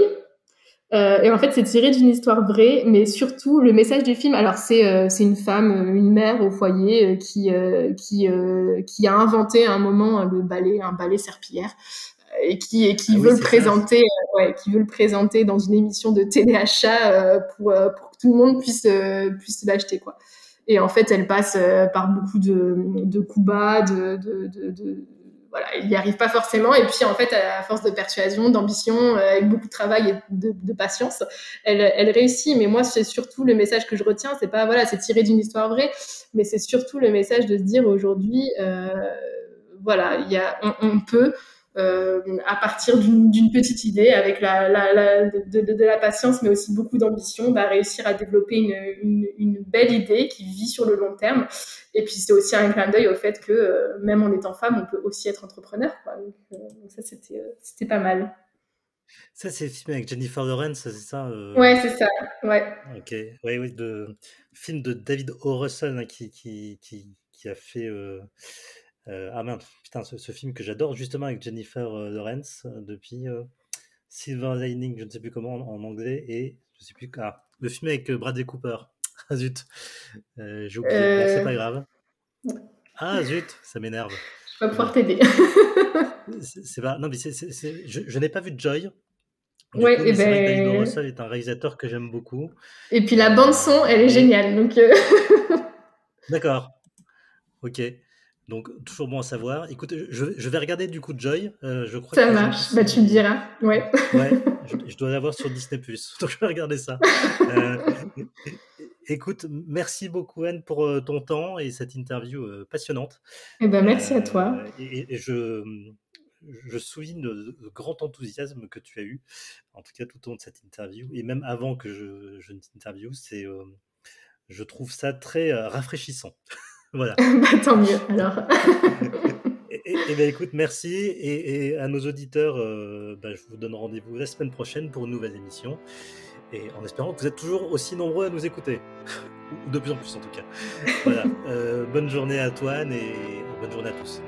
Euh, et en fait, c'est tiré d'une histoire vraie, mais surtout le message du film. Alors, c'est euh, c'est une femme, euh, une mère au foyer qui qui qui a inventé à un moment le ballet, un ballet serpillière, et qui et qui ah veut le présenter, ouais, qui veut le présenter dans une émission de téléachat pour pour que tout le monde puisse puisse l'acheter quoi. Et en fait, elle passe par beaucoup de de coups bas, de, de, de, de voilà, il n'y arrive pas forcément. Et puis, en fait, à force de persuasion, d'ambition, euh, avec beaucoup de travail et de, de patience, elle, elle, réussit. Mais moi, c'est surtout le message que je retiens. C'est pas, voilà, c'est tiré d'une histoire vraie, mais c'est surtout le message de se dire aujourd'hui, euh, voilà, il y a, on peut à partir d'une petite idée, avec la, la, de, la patience, mais aussi beaucoup d'ambition, bah, réussir à développer une, une, belle idée qui vit sur le long terme. Et puis c'est aussi un clin d'œil au fait que même en étant femme, on peut aussi être entrepreneur. Donc, donc, ça, c'était pas mal. Ça, c'est le film avec Jennifer Lawrence, c'est ça euh? Ouais, c'est ça. Ouais. Ok. Oui, oui, de film de David O. Russell hein, qui, qui, qui, qui, a fait. Euh, euh, ah merde, putain, ce, film que j'adore justement avec Jennifer Lawrence depuis Silver Lining, je ne sais plus comment en, anglais, et je sais plus. Ah, le film avec Bradley Cooper. Ah zut, j'ai oublié. c'est pas grave. Ah zut, ça m'énerve. Je vais pouvoir t'aider. c'est pas. Non, mais je, je n'ai pas vu Joy. Oui, et ben... David Russell est un réalisateur que j'aime beaucoup. Et puis la bande son, elle est géniale. Donc. Euh. D'accord. Ok. Donc toujours bon à savoir. Écoute, je, je vais regarder du coup Joy. Euh, je crois ça marche. Bah tu me diras. Ouais. Ouais. je, dois l'avoir sur Disney Donc je vais regarder ça. Euh, écoute, merci beaucoup Anne pour ton temps et cette interview passionnante. Et eh ben merci à toi. et je je souligne le, grand enthousiasme que tu as eu, en tout cas tout au long de cette interview, et même avant que je, je t'interviewe, c'est, euh, je trouve ça très euh, rafraîchissant. voilà. bah, tant mieux alors. et, et, ben, écoute, merci, et, à nos auditeurs, euh, bah, je vous donne rendez-vous la semaine prochaine pour une nouvelle émission, et en espérant que vous êtes toujours aussi nombreux à nous écouter, ou de plus en plus en tout cas. Voilà. bonne journée à Antoine et bonne journée à tous.